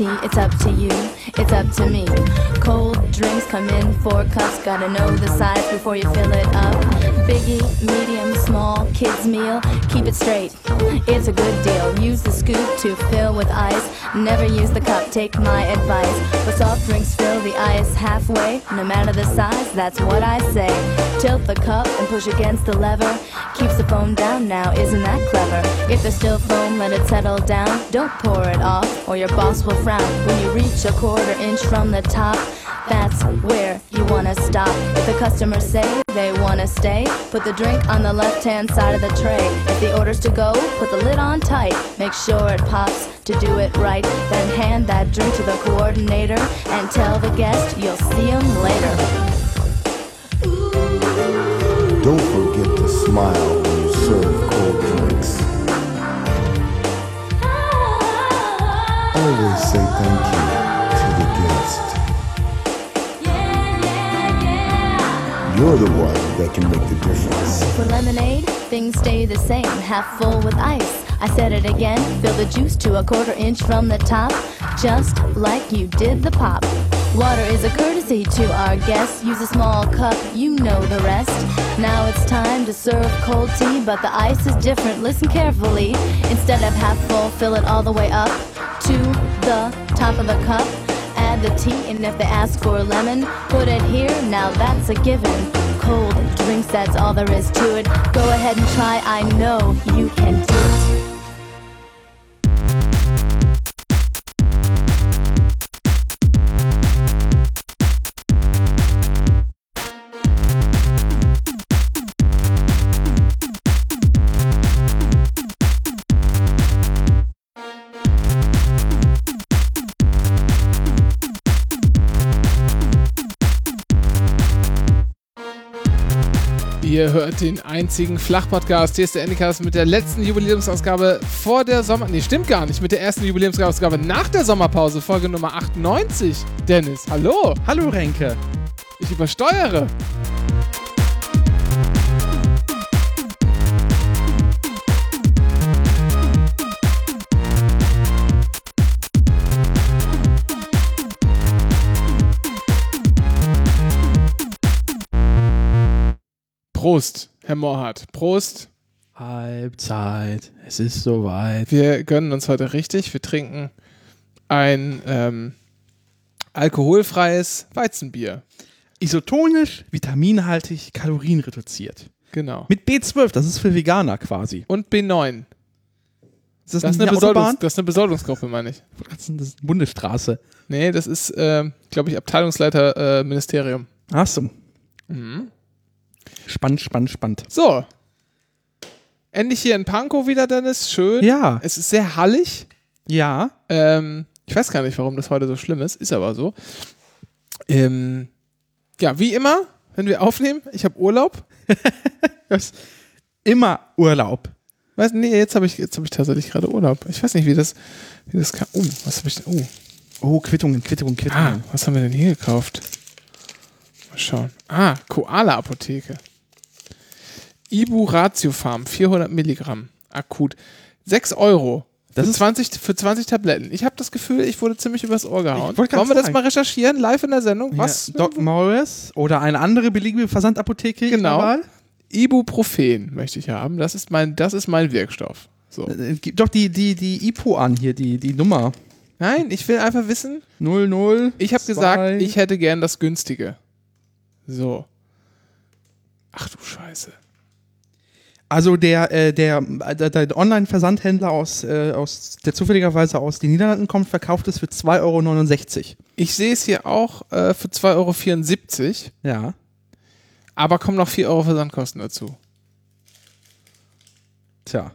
tea, it's up to you, it's up to me. Cold drinks come in four cups, gotta know the size before you fill it up. Biggie, medium, small, kids meal, keep it straight, it's a good deal. Use the scoop to fill with ice, never use the cup, take my advice. For soft drinks, fill the ice halfway, no matter the size, that's what I say. Tilt the cup and push against the lever, keeps the foam down now, isn't that clever? If there's still foam, let it settle down, don't pour it off, or your boss will When you reach a quarter inch from the top, that's where you wanna stop. If the customers say they wanna stay, put the drink on the left hand side of the tray. If the order's to go, put the lid on tight. Make sure it pops to do it right. Then hand that drink to the coordinator and tell the guest you'll see him later. Don't forget to smile when you serve cold. Always say thank you to the guest. You're the one that can make the difference. For lemonade, things stay the same, half full with ice. I said it again, fill the juice to a quarter inch from the top, just like you did the pop. Water is a courtesy to our guests. Use a small cup, you know the rest. Now it's time to serve cold tea, but the ice is different. Listen carefully. Instead of half full, fill it all the way up to the top of the cup. Add the tea, and if they ask for a lemon, put it here. Now that's a given. Cold drinks, that's all there is to it. Go ahead and try. I know you can do it. Ihr hört den einzigen Flachpodcast. Hier ist der Endicast mit der letzten Jubiläumsausgabe vor der Sommer... Nee, stimmt gar nicht. Mit der ersten Jubiläumsausgabe nach der Sommerpause. Folge Nummer 98. Dennis, hallo. Hallo Renke. Ich übersteuere. Prost, Herr Morhardt. Prost. Halbzeit. Es ist soweit. Wir gönnen uns heute richtig. Wir trinken ein ähm, alkoholfreies Weizenbier. Isotonisch, vitaminhaltig, kalorienreduziert. Genau. Mit B12, das ist für Veganer quasi. Und B9. Ist das, Das ist, eine Besoldungs das ist eine Besoldungsgruppe, meine ich. Das ist eine Bundesstraße. Nee, das ist, äh, glaube ich, Abteilungsleiter äh, Ministerium. Ach so. Mhm. Spannend, spannend, spannend. So. Endlich hier in Pankow wieder, Dennis. Schön. Ja. Es ist sehr hallig. Ja. Ähm, ich weiß gar nicht, warum das heute so schlimm ist. Ist aber so. Ähm, ja, wie immer, wenn wir aufnehmen, ich habe Urlaub. Immer Urlaub. Weiß, nee, jetzt habe ich, jetzt hab ich tatsächlich gerade Urlaub. Ich weiß nicht, wie das, wie das kann. Oh, was habe ich denn? Oh. Oh, Quittungen, Quittungen, Ah, Quittungen. was haben wir denn hier gekauft? Mal schauen. Ah, Koala-Apotheke. Ibu Ratio Farm, 400 Milligramm. Akut. 6 Euro. Das für ist- 20, für 20 Tabletten. Ich habe das Gefühl, ich wurde ziemlich übers Ohr gehauen. Wollen wir das mal recherchieren, live in der Sendung? Was? Ja, Doc Morris oder eine andere beliebige Versandapotheke. Genau. Ibuprofen möchte ich haben. Das ist mein, das ist mein Wirkstoff. So. Äh, Gib doch die, die, die IPO an hier, die, die Nummer. Nein, ich will einfach wissen, 00. ich habe gesagt, ich hätte gern das günstige. So. Ach du Scheiße. Also der, äh, der, der, der Online-Versandhändler aus, äh, aus, der zufälligerweise aus den Niederlanden kommt, verkauft es für 2,69 Euro. Ich sehe es hier auch äh, für 2,74 Euro, Ja. aber kommen noch 4 Euro Versandkosten dazu. Tja.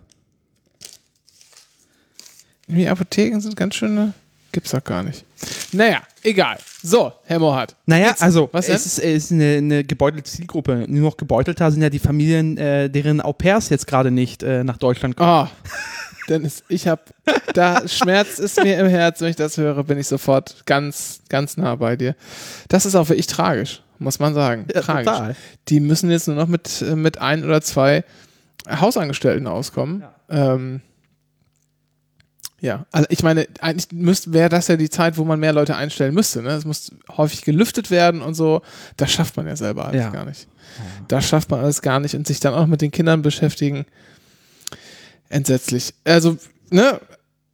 Die Apotheken sind ganz schöne. Gibt's doch gar nicht. Naja, egal. So, Herr Mohat. Naja, Jetzt- also was denn? es ist, es ist eine, eine gebeutelte Zielgruppe. Nur noch gebeutelter sind ja die Familien, äh, deren Au pairs jetzt gerade nicht äh, nach Deutschland kommen. Ah, Dennis, ich habe, da Schmerz ist mir im Herz, wenn ich das höre, bin ich sofort ganz, ganz nah bei dir. Das ist auch wirklich tragisch, muss man sagen. Ja, tragisch. total. Die müssen jetzt nur noch mit, mit ein oder zwei Hausangestellten auskommen. Ja. Ähm, Ja, also ich meine, eigentlich müsste wäre das ja die Zeit, wo man mehr Leute einstellen müsste. Ne? Es muss häufig gelüftet werden und so. Das schafft man ja selber alles Ja. gar nicht. Das schafft man alles gar nicht und sich dann auch mit den Kindern beschäftigen. Entsetzlich. Also, ne,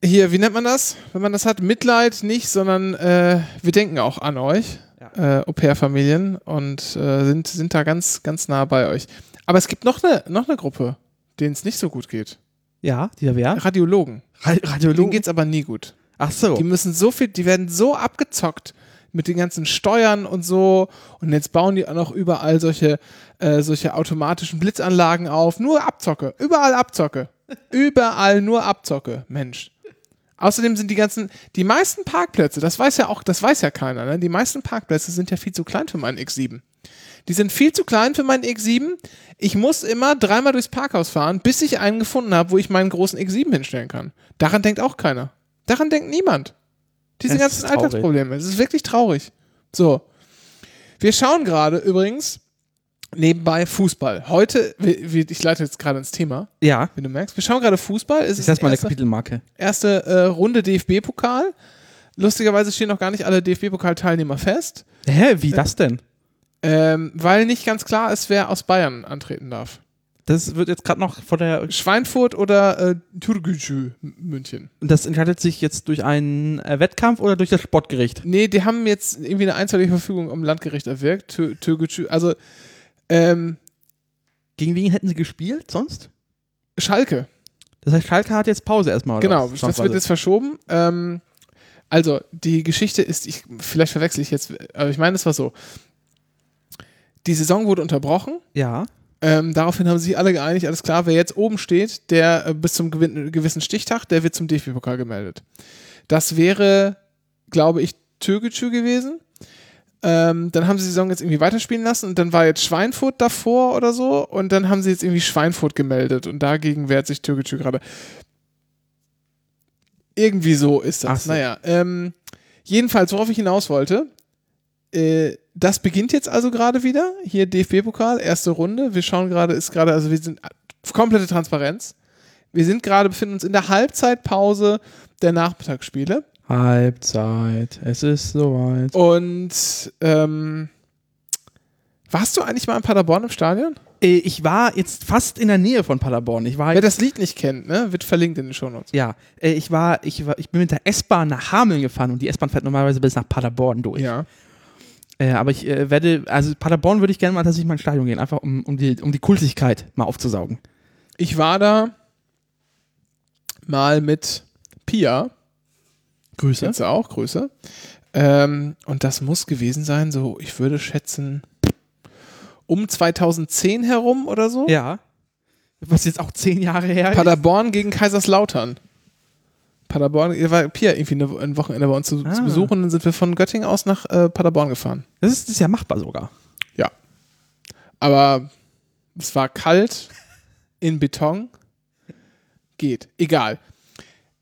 hier, wie nennt man das? Wenn man das hat, Mitleid nicht, sondern äh, wir denken auch an euch, äh, Au-pair-Familien und äh, sind, sind da ganz, ganz nah bei euch. Aber es gibt noch eine, noch eine Gruppe, denen es nicht so gut geht. Ja, dieser wer? Radiologen. Ra Denen Radiologen. geht's aber nie gut. Ach so. Die müssen so viel, die werden so abgezockt mit den ganzen Steuern und so. Und jetzt bauen die auch noch überall solche, äh, solche automatischen Blitzanlagen auf. Nur Abzocke. Überall Abzocke. überall nur Abzocke. Mensch. Außerdem sind die ganzen, die meisten Parkplätze, das weiß ja auch, das weiß ja keiner, ne? Die meisten Parkplätze sind ja viel zu klein für meinen X7. Die sind viel zu klein für meinen X7. Ich muss immer dreimal durchs Parkhaus fahren, bis ich einen gefunden habe, wo ich meinen großen X7 hinstellen kann. Daran denkt auch keiner. Daran denkt niemand. Diese Das ganzen. Alltagsprobleme. Es ist wirklich traurig. So. Wir schauen gerade übrigens nebenbei Fußball. Heute, ich leite jetzt gerade ins Thema, Ja. wenn du merkst. Wir schauen gerade Fußball. Es ist setze mal eine erste, Kapitelmarke. erste äh, Runde DFB-Pokal. Lustigerweise stehen noch gar nicht alle DFB-Pokal-Teilnehmer fest, Hä, wie das denn? Ähm, weil nicht ganz klar ist, wer aus Bayern antreten darf. Das wird jetzt gerade noch von der. Schweinfurt oder äh, Türkgücü München. Das entscheidet sich jetzt durch einen äh, Wettkampf oder durch das Sportgericht? Nee, die haben jetzt irgendwie eine einstweilige Verfügung am Landgericht erwirkt. Tür- Türkgücü, also ähm, Gegen wen hätten sie gespielt sonst? Schalke. Das heißt, Schalke hat jetzt Pause erstmal. oder Genau, das wird jetzt verschoben. Ähm, also, die Geschichte ist, ich, vielleicht verwechsel ich jetzt, aber ich meine, es war so. Die Saison wurde unterbrochen. Ja. Ähm, daraufhin haben sich alle geeinigt, alles klar, wer jetzt oben steht, der äh, bis zum gewin- gewissen Stichtag, der wird zum DFB-Pokal gemeldet. Das wäre, glaube ich, Türkgücü gewesen. Ähm, dann haben sie die Saison jetzt irgendwie weiterspielen lassen und dann war jetzt Schweinfurt davor oder so und dann haben sie jetzt irgendwie Schweinfurt gemeldet und dagegen wehrt sich Türkgücü gerade. Irgendwie so ist das. so. Naja, ähm, jedenfalls, worauf ich hinaus wollte, äh, das beginnt jetzt also gerade wieder. Hier DFB-Pokal, erste Runde. Wir schauen gerade, ist gerade, also wir sind komplette Transparenz. Wir sind gerade, befinden uns in der Halbzeitpause der Nachmittagsspiele. Halbzeit. Es ist soweit. Und ähm, warst du eigentlich mal in Paderborn im Stadion? Äh, Ich war jetzt fast in der Nähe von Paderborn. Ich war Wer das Lied nicht kennt, ne, wird verlinkt in den Shownotes. ja, äh, ich war, ich war, ich bin mit der S-Bahn nach Hameln gefahren und die S-Bahn fährt normalerweise bis nach Paderborn durch. Ja. Äh, aber ich äh, werde, also Paderborn würde ich gerne mal tatsächlich mal ins Stadion gehen, einfach um, um, die, um die Kultigkeit mal aufzusaugen. Ich war da mal mit Pia. Grüße. Jetzt auch, Grüße. Ähm, und das muss gewesen sein, so, ich würde schätzen, um 2010 herum oder so. Ja. Was jetzt auch zehn Jahre her ist. Paderborn gegen Kaiserslautern. Paderborn, ihr war Pia irgendwie eine, ein Wochenende bei uns zu, Ah. zu besuchen und dann sind wir von Göttingen aus nach äh, Paderborn gefahren. Das ist, das ist ja machbar sogar. Ja. Aber es war kalt, in Beton. Geht. Egal.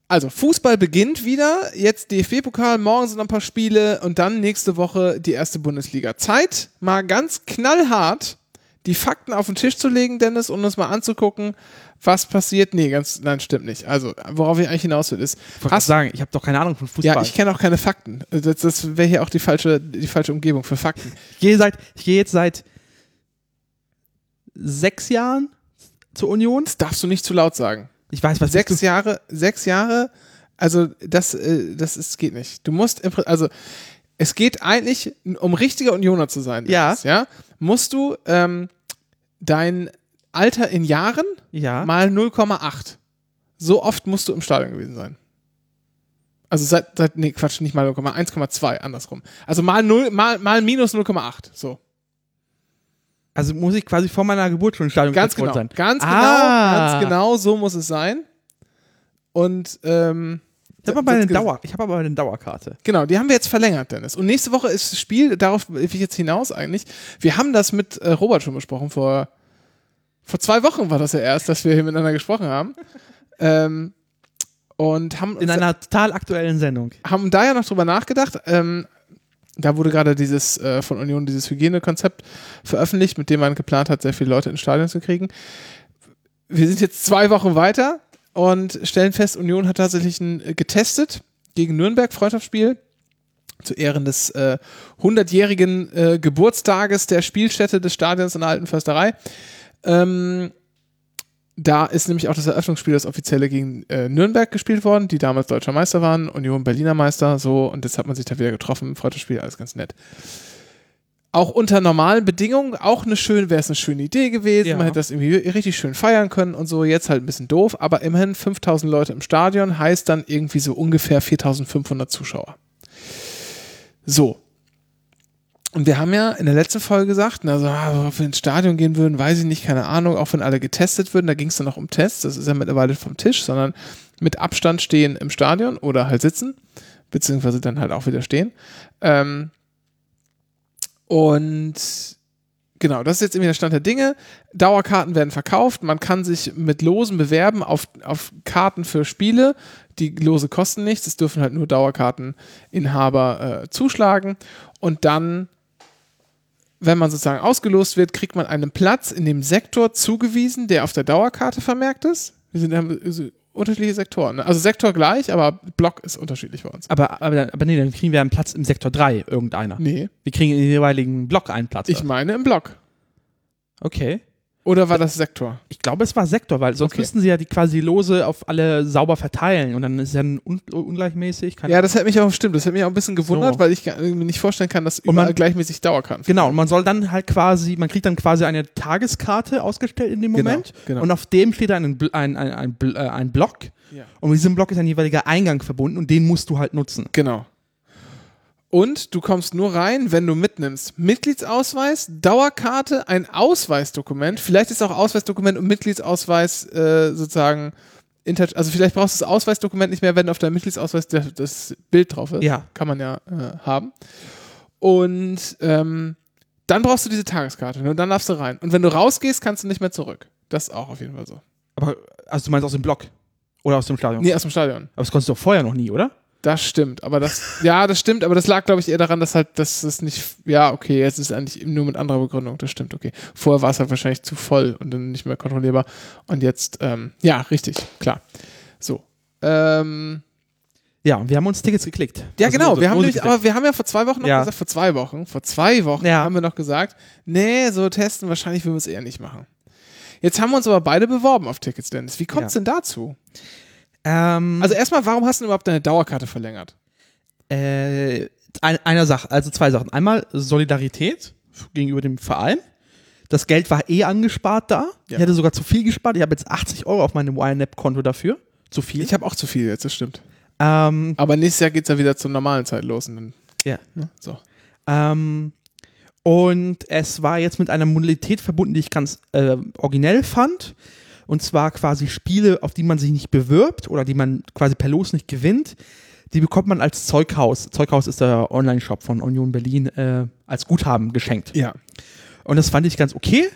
Also, Fußball beginnt wieder. Jetzt DFB-Pokal, morgen sind noch ein paar Spiele und dann nächste Woche die erste Bundesliga. Zeit, mal ganz knallhart die Fakten auf den Tisch zu legen, Dennis, und uns mal anzugucken, was passiert. Nee, ganz, nein, stimmt nicht. Also, worauf ich eigentlich hinaus will, ist, Ich hast, sagen, ich habe doch keine Ahnung von Fußball. ja, ich kenne auch keine Fakten. Das, das wäre hier auch die falsche, die falsche Umgebung für Fakten. Ich gehe seit, ich gehe jetzt seit sechs Jahren zur Union. Das darfst du nicht zu laut sagen. Ich weiß, was sechs Jahre, sechs Jahre, also das, äh, das ist, geht nicht. Du musst, also es geht eigentlich, um richtiger Unioner zu sein, Ja. Dennis, ja, musst du ähm, dein Alter in Jahren Ja. mal 0,8. So oft musst du im Stadion gewesen sein. Also seit, seit nee, Quatsch, nicht mal 0,1, 1,2, andersrum. Also mal 0, mal, mal minus 0,8, so. Also muss ich quasi vor meiner Geburt schon im Stadion Ganz genau, sein. ganz genau, Ah. ganz genau, so muss es sein. Und, ähm, Ich habe aber, eine Dauer, ich hab aber eine Dauerkarte. Genau, die haben wir jetzt verlängert, Dennis. Und nächste Woche ist das Spiel, darauf will ich jetzt hinaus eigentlich. Wir haben das mit äh, Robert schon besprochen, vor, vor zwei Wochen war das ja erst, dass wir hier miteinander gesprochen haben. ähm, und haben, In einer total aktuellen Sendung. haben da ja noch drüber nachgedacht. Ähm, da wurde gerade dieses äh, von Union dieses Hygienekonzept veröffentlicht, mit dem man geplant hat, sehr viele Leute ins Stadion zu kriegen. Wir sind jetzt zwei Wochen weiter und stellen fest, Union hat tatsächlich ein, äh, getestet gegen Nürnberg, Freundschaftsspiel, zu Ehren des äh, 100-jährigen äh, Geburtstages der Spielstätte des Stadions in der Alten Försterei. Ähm, da ist nämlich auch das Eröffnungsspiel, das offizielle gegen äh, Nürnberg gespielt worden, die damals deutscher Meister waren, Union Berliner Meister, so, und jetzt hat man sich da wieder getroffen, Freundschaftsspiel, alles ganz nett auch unter normalen Bedingungen auch eine schön, wäre es eine schöne Idee gewesen. Ja. Man hätte das irgendwie richtig schön feiern können und so. Jetzt halt ein bisschen doof, aber immerhin 5000 Leute im Stadion heißt dann irgendwie so ungefähr 4500 Zuschauer. So. Und wir haben ja in der letzten Folge gesagt, na, so, ah, ob wir ins Stadion gehen würden, weiß ich nicht, keine Ahnung, auch wenn alle getestet würden, da ging es dann noch um Tests, das ist ja mittlerweile vom Tisch, sondern mit Abstand stehen im Stadion oder halt sitzen, beziehungsweise dann halt auch wieder stehen. Ähm, und genau, das ist jetzt irgendwie der Stand der Dinge. Dauerkarten werden verkauft. Man kann sich mit Losen bewerben auf, auf Karten für Spiele. Die Lose kosten nichts. Es dürfen halt nur Dauerkarteninhaber äh, zuschlagen. Und dann, wenn man sozusagen ausgelost wird, kriegt man einen Platz in dem Sektor zugewiesen, der auf der Dauerkarte vermerkt ist. Wir sind, haben unterschiedliche Sektoren. Ne? Also Sektor gleich, aber Block ist unterschiedlich bei uns. Aber, aber, aber nee, dann kriegen wir einen Platz im Sektor 3, irgendeiner. Nee, Wir kriegen in den jeweiligen Block einen Platz. ich meine im Block. okay. Oder war das Sektor? Ich glaube, es war Sektor, weil sonst Okay. müssten sie ja die quasi Lose auf alle sauber verteilen und dann ist es ja un ungleichmäßig. Ja, das hätte mich auch stimmt. Das hätte mich auch ein bisschen gewundert, So. weil ich mir nicht vorstellen kann, dass Und man- überall gleichmäßig Dauerkarten. Genau, und man soll dann halt quasi, man kriegt dann quasi eine Tageskarte ausgestellt in dem Genau, Moment. genau. Und auf dem steht dann ein, ein, ein, ein, äh, ein Block. Ja. Und mit diesem Block ist ein jeweiliger Eingang verbunden und den musst du halt nutzen. Genau. Und du kommst nur rein, wenn du mitnimmst Mitgliedsausweis, Dauerkarte, ein Ausweisdokument. Vielleicht ist auch Ausweisdokument und Mitgliedsausweis äh, sozusagen. Also vielleicht brauchst du das Ausweisdokument nicht mehr, wenn auf deinem Mitgliedsausweis das Bild drauf ist. Ja. Kann man ja äh, haben. Und ähm, dann brauchst du diese Tageskarte und dann darfst du rein. Und wenn du rausgehst, kannst du nicht mehr zurück. Das ist auch auf jeden Fall so. Aber, also du meinst aus dem Block? Oder aus dem Stadion? Nee, aus dem Stadion. Aber das konntest du doch vorher noch nie, oder? Das stimmt, aber das, ja, das stimmt, aber das lag, glaube ich, eher daran, dass halt, dass es nicht, ja, okay, jetzt ist es eigentlich nur mit anderer Begründung, das stimmt, okay. Vorher war es halt wahrscheinlich zu voll und dann nicht mehr kontrollierbar. Und jetzt, ähm, ja, richtig, klar. So. Ähm, Ja, und wir haben uns Tickets geklickt. ja, Also genau, wir haben nämlich, aber wir haben ja vor zwei Wochen noch Ja. gesagt, vor zwei Wochen, vor zwei Wochen Ja. haben wir noch gesagt, nee, so testen, wahrscheinlich würden wir es eher nicht machen. Jetzt haben wir uns aber beide beworben auf Tickets, Dennis. Wie kommt es Ja. denn dazu? Ähm, Also erstmal, warum hast du denn überhaupt deine Dauerkarte verlängert? Äh, ein, einer Sache, also zwei Sachen. Einmal Solidarität gegenüber dem Verein. Das Geld war eh angespart da. Ja. Ich hätte sogar zu viel gespart. Ich habe jetzt 80 Euro auf meinem YNAB-Konto dafür. Zu viel. Ich habe auch zu viel jetzt, das stimmt. ähm, Aber nächstes Jahr geht es ja wieder zur normalen Zeit los. Und dann, ja. ne, so. Ähm, und es war jetzt mit einer Modalität verbunden, die ich ganz äh, originell fand. Und zwar quasi Spiele, auf die man sich nicht bewirbt oder die man quasi per Los nicht gewinnt. Die bekommt man als Zeughaus. Zeughaus ist der Online-Shop von Union Berlin äh, als Guthaben geschenkt. Ja. Und das fand ich ganz okay,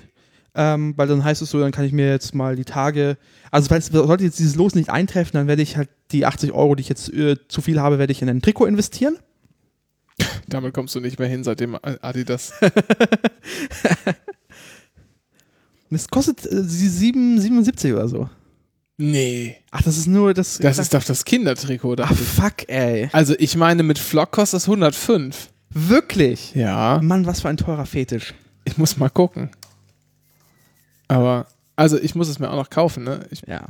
ähm, weil dann heißt es so, dann kann ich mir jetzt mal die Tage, also falls sollte jetzt dieses Los nicht eintreffen, dann werde ich halt die 80 Euro, die ich jetzt äh, zu viel habe, werde ich in ein Trikot investieren. Damit kommst du nicht mehr hin, seitdem Adidas. Es kostet äh, sie 7, 77 oder so. nee. Ach, das ist nur das. Das ist doch das Kindertrikot. Ach, fuck, ey. Also ich meine, mit Flock kostet das 105. Wirklich? Ja. Mann, was für ein teurer Fetisch. Ich muss mal gucken. Aber, also ich muss es mir auch noch kaufen, ne? Ich, Ja.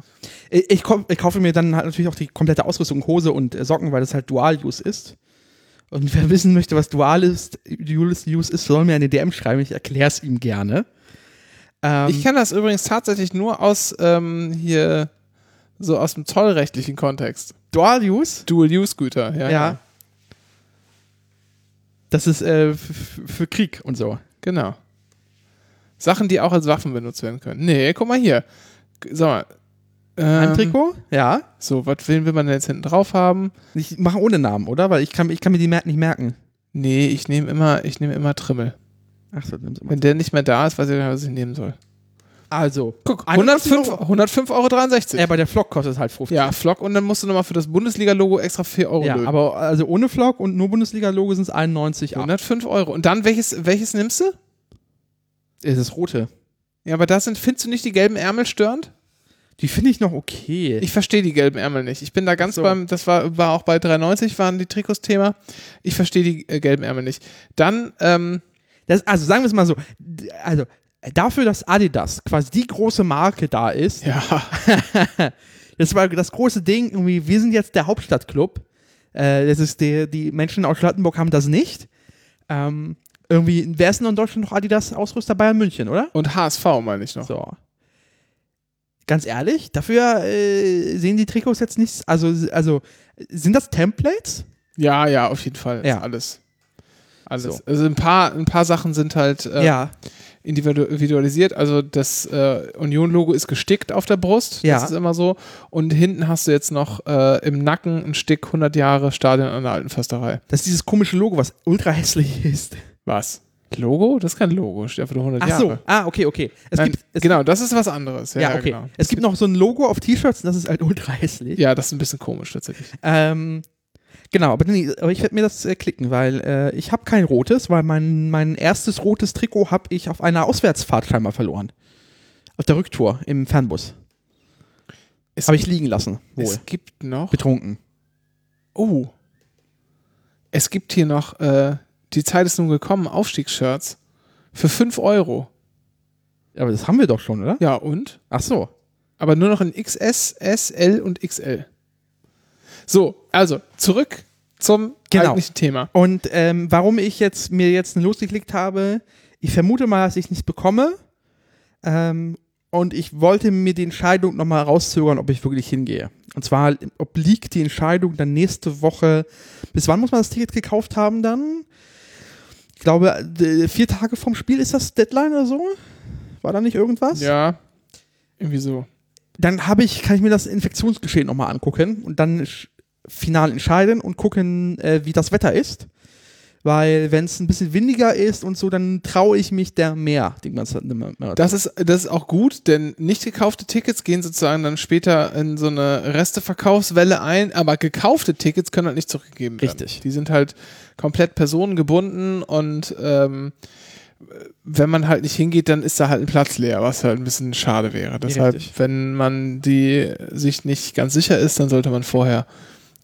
Ich, ich, kauf, ich kaufe mir dann halt natürlich auch die komplette Ausrüstung, Hose und äh, Socken, weil das halt Dual-Use ist. Und wer wissen möchte, was Dual-Use ist, soll mir eine DM schreiben. Ich erkläre es ihm gerne. Ähm, ich kenne das übrigens tatsächlich nur aus ähm, hier, so aus dem zollrechtlichen Kontext. Dual-Use? Dual-Use-Güter, ja, Ja. ja. Das ist äh, für Krieg und so. Genau. Sachen, die auch als Waffen benutzt werden können. Nee, guck mal hier. Sag mal. Ein Ähm, Trikot? Ja. So, was will will man denn jetzt hinten drauf haben? Ich mache ohne Namen, oder? Weil ich kann, ich kann mir die Mer nicht merken. Nee, ich nehme immer, ich nehme immer Trimmel. Ach so, nimm's immer. Wenn der nicht mehr da ist, weiß ich nicht, was ich nehmen soll. Also, Guck, 91 105 105,63 Euro. Ja, bei der Flock kostet es halt 50. Ja, Flock und dann musst du nochmal für das Bundesliga-Logo extra 4 Euro Ja, lösen. aber also ohne Flock und nur Bundesliga-Logo sind es 91 ab. 105 Euro. Und dann welches, welches nimmst du? Ist das rote? Ja, aber da sind, findest du nicht die gelben Ärmel störend? Die finde ich noch okay. Ich verstehe die gelben Ärmel nicht. Ich bin da ganz so. beim, das war, war auch bei 3,90 waren die Trikots Thema. Ich verstehe die äh, gelben Ärmel nicht. Dann, ähm, Das, also sagen wir es mal so, also dafür, dass Adidas quasi die große Marke da ist, ja, das war das große Ding, irgendwie, wir sind jetzt der Hauptstadtclub. Äh, das ist der, die Menschen aus Charlottenburg haben das nicht. Ähm, irgendwie, wer ist denn in Deutschland noch Adidas-Ausrüster? Bayern München, oder? und HSV meine ich noch. So. Ganz ehrlich, dafür äh, sehen die Trikots jetzt nicht, also, also sind das Templates? Ja, ja, auf jeden Fall. Ja. Ist alles. Alles. So. Also ein paar, ein paar Sachen sind halt äh, ja. individu- individualisiert. Also das äh, Union-Logo ist gestickt auf der Brust. Ja. Das ist immer so. Und hinten hast du jetzt noch äh, im Nacken ein Stick 100 Jahre Stadion an der alten Försterei. Das ist dieses komische Logo, was ultra hässlich ist. Was? Logo? Das ist kein Logo. Steht einfach nur 100 Ach Jahre. so, ah, okay, okay. Es Nein, gibt, es, genau, das ist was anderes. Ja, ja, ja, okay. genau. Es gibt noch so ein Logo auf T-Shirts und das ist halt ultra hässlich. Ja, das ist ein bisschen komisch tatsächlich. Ähm, genau, aber, nee, aber ich werde mir das äh, klicken, weil äh, ich habe kein rotes, weil mein, mein erstes rotes Trikot habe ich auf einer Auswärtsfahrt scheinbar verloren. Auf der Rücktour im Fernbus. Habe ich liegen lassen. Wohl. es gibt noch. Betrunken. Oh. Es gibt hier noch, äh, die Zeit ist nun gekommen, Aufstiegsshirts. Für 5 Euro. Aber das haben wir doch schon, oder? Ja, und? Ach so. Aber nur noch in XS, S, L und XL. So, also zurück zum Genau. eigentlichen Thema. Und ähm, warum ich jetzt mir jetzt losgeklickt habe, ich vermute mal, dass ich nichts bekomme. Ähm, und ich wollte mir die Entscheidung nochmal rauszögern, ob ich wirklich hingehe. Und zwar obliegt die Entscheidung dann nächste Woche. Bis wann muss man das Ticket gekauft haben dann? Ich glaube, äh, vier Tage vom Spiel ist das Deadline oder so? War da nicht irgendwas? Ja, irgendwie so. Dann habe ich, kann ich mir das Infektionsgeschehen nochmal angucken und dann final entscheiden und gucken, äh, wie das Wetter ist. Weil wenn es ein bisschen windiger ist und so, dann traue ich mich der mehr. Den ganzen. Das ist, das ist auch gut, denn nicht gekaufte Tickets gehen sozusagen dann später in so eine Resteverkaufswelle ein, aber gekaufte Tickets können halt nicht zurückgegeben werden. Richtig. Die sind halt komplett personengebunden und ähm, wenn man halt nicht hingeht, dann ist da halt ein Platz leer, was halt ein bisschen schade wäre. Deshalb, Richtig. wenn man die sich nicht ganz sicher ist, dann sollte man vorher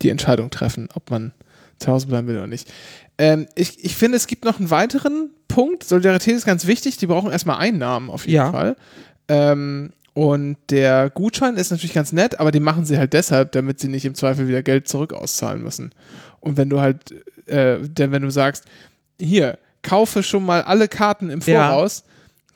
die Entscheidung treffen, ob man zu Hause bleiben will oder nicht. Ähm, ich, ich finde, es gibt noch einen weiteren Punkt. Solidarität ist ganz wichtig. Die brauchen erstmal Einnahmen auf jeden Ja. Fall. Ähm, und der Gutschein ist natürlich ganz nett, aber die machen sie halt deshalb, damit sie nicht im Zweifel wieder Geld zurück auszahlen müssen. Und wenn du halt, äh, denn wenn du sagst, hier, kaufe schon mal alle Karten im Ja. Voraus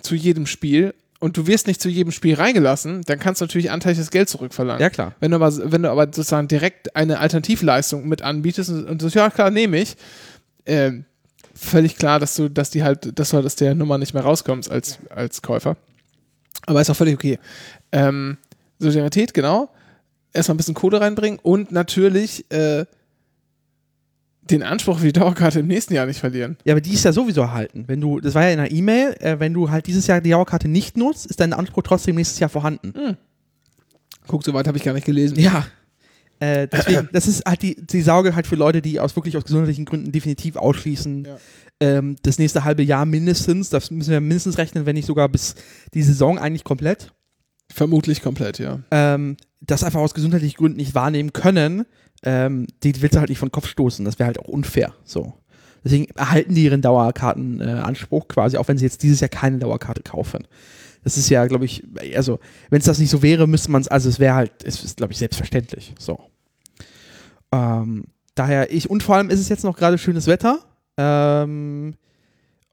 zu jedem Spiel und du wirst nicht zu jedem Spiel reingelassen, dann kannst du natürlich anteilig Geld zurückverlangen. Ja, klar. Wenn du aber, wenn du aber sozusagen direkt eine Alternativleistung mit anbietest und, und sagst, ja klar, nehme ich, ähm, völlig klar, dass du, dass die halt, dass du halt aus der Nummer nicht mehr rauskommst als, als Käufer. Aber ist auch völlig okay. Ähm, Solidarität, genau. Erstmal ein bisschen Kohle reinbringen und natürlich äh, den Anspruch für die Dauerkarte im nächsten Jahr nicht verlieren. Ja, aber die ist ja sowieso erhalten. Wenn du, das war ja in der E-Mail, äh, wenn du halt dieses Jahr die Dauerkarte nicht nutzt, ist dein Anspruch trotzdem nächstes Jahr vorhanden. Guck, so weit habe ich gar nicht gelesen. Ja. Äh, deswegen, das ist halt die, die Sorge halt für Leute, die aus wirklich aus gesundheitlichen Gründen definitiv ausschließen. Ja. Ähm, das nächste halbe Jahr mindestens, das müssen wir mindestens rechnen, wenn nicht sogar bis die Saison eigentlich komplett. Vermutlich komplett, ja. Ähm, das einfach aus gesundheitlichen Gründen nicht wahrnehmen können, ähm, die willst du halt nicht von Kopf stoßen. Das wäre halt auch unfair. So. Deswegen erhalten die ihren Dauerkartenanspruch äh, quasi, auch wenn sie jetzt dieses Jahr keine Dauerkarte kaufen. Das ist ja, glaube ich, also, wenn es das nicht so wäre, müsste man es, also es wäre halt, es ist, glaube ich, selbstverständlich. So. Ähm, daher, ich, und vor allem ist es jetzt noch gerade schönes Wetter. Ähm,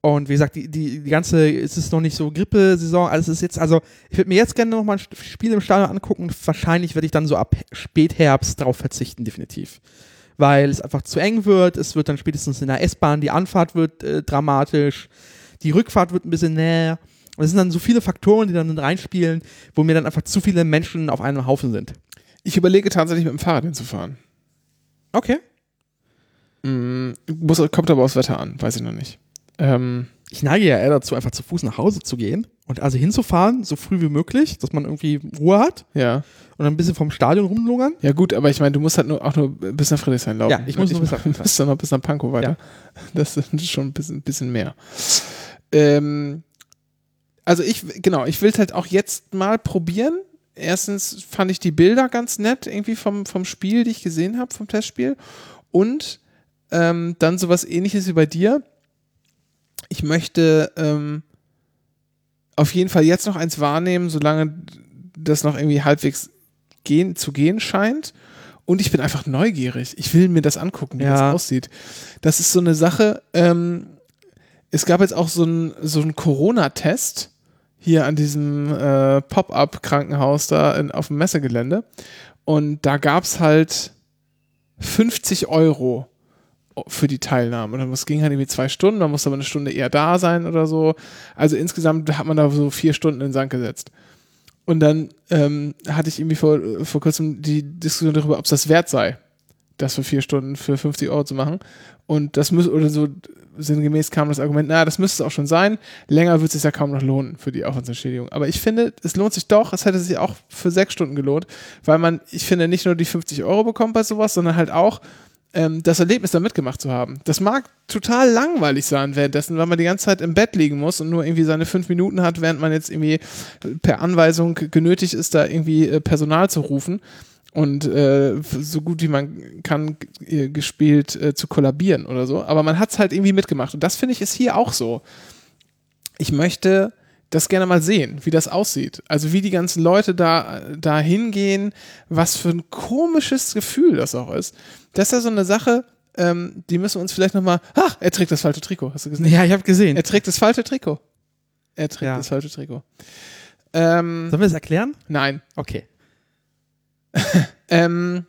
und wie gesagt, die, die, die ganze, es ist noch nicht so Grippesaison, alles ist jetzt, also ich würde mir jetzt gerne nochmal ein Spiel im Stadion angucken. Wahrscheinlich werde ich dann so ab Spätherbst darauf verzichten, definitiv. Weil es einfach zu eng wird. Es wird dann spätestens in der S-Bahn, die Anfahrt wird äh, dramatisch, die Rückfahrt wird ein bisschen näher. Und es sind dann so viele Faktoren, die dann reinspielen, wo mir dann einfach zu viele Menschen auf einem Haufen sind. Ich überlege tatsächlich mit dem Fahrrad hinzufahren. Okay. Mm, muss, kommt aber aufs Wetter an, weiß ich noch nicht. Ähm, Ich neige ja eher dazu, einfach zu Fuß nach Hause zu gehen und also hinzufahren, so früh wie möglich, dass man irgendwie Ruhe hat ja. und dann ein bisschen vom Stadion rumlungern. Ja gut, aber ich meine, du musst halt nur, auch nur bis nach Friedrichshain laufen. Ja, ich muss nur bis nach Du Friedrichshain. dann noch bis nach Pankow weiter. Das ist schon ein bisschen, bisschen mehr. Ähm, also ich, genau, ich will es halt auch jetzt mal probieren. erstens fand ich die Bilder ganz nett, irgendwie vom, vom Spiel, die ich gesehen habe, vom Testspiel. Und ähm, dann sowas ähnliches wie bei dir. Ich möchte ähm, auf jeden Fall jetzt noch eins wahrnehmen, solange das noch irgendwie halbwegs gehen, zu gehen scheint. Und ich bin einfach neugierig. Ich will mir das angucken, wie Ja. das aussieht. Das ist so eine Sache. Ähm, es gab jetzt auch so einen so einen Corona-Test hier an diesem äh, Pop-up-Krankenhaus da in, auf dem Messegelände. Und da gab es halt 50 Euro für die Teilnahme. Und das ging halt irgendwie zwei Stunden, man musste aber eine Stunde eher da sein oder so. Also insgesamt hat man da so vier Stunden in den Sand gesetzt. Und dann ähm, hatte ich irgendwie vor, vor kurzem die Diskussion darüber, ob es das wert sei, das für vier Stunden für 50 Euro zu machen. Und das muss, oder so sinngemäß kam das Argument, naja, das müsste es auch schon sein. Länger wird es sich ja kaum noch lohnen für die Aufwandsentschädigung. Aber ich finde, es lohnt sich doch, es hätte sich auch für sechs Stunden gelohnt, weil man, ich finde, nicht nur die 50 Euro bekommt bei sowas, sondern halt auch ähm, das Erlebnis da mitgemacht zu haben. Das mag total langweilig sein währenddessen, weil man die ganze Zeit im Bett liegen muss und nur irgendwie seine fünf Minuten hat, während man jetzt irgendwie per Anweisung genötigt ist, da irgendwie äh, Personal zu rufen und äh, so gut wie man kann äh, gespielt äh, zu kollabieren oder so. Aber man hat es halt irgendwie mitgemacht. Und das finde ich ist hier auch so. Ich möchte das gerne mal sehen, wie das aussieht. Also wie die ganzen Leute da, da hingehen, was für ein komisches Gefühl das auch ist. Das ist ja so eine Sache, ähm, die müssen wir uns vielleicht nochmal. Ach, er trägt das falsche Trikot, hast du gesehen? Ja, ich habe gesehen. Er trägt das falsche Trikot. Er trägt Ja. das falsche Trikot. Ähm, Sollen wir das erklären? nein. Okay. Ähm,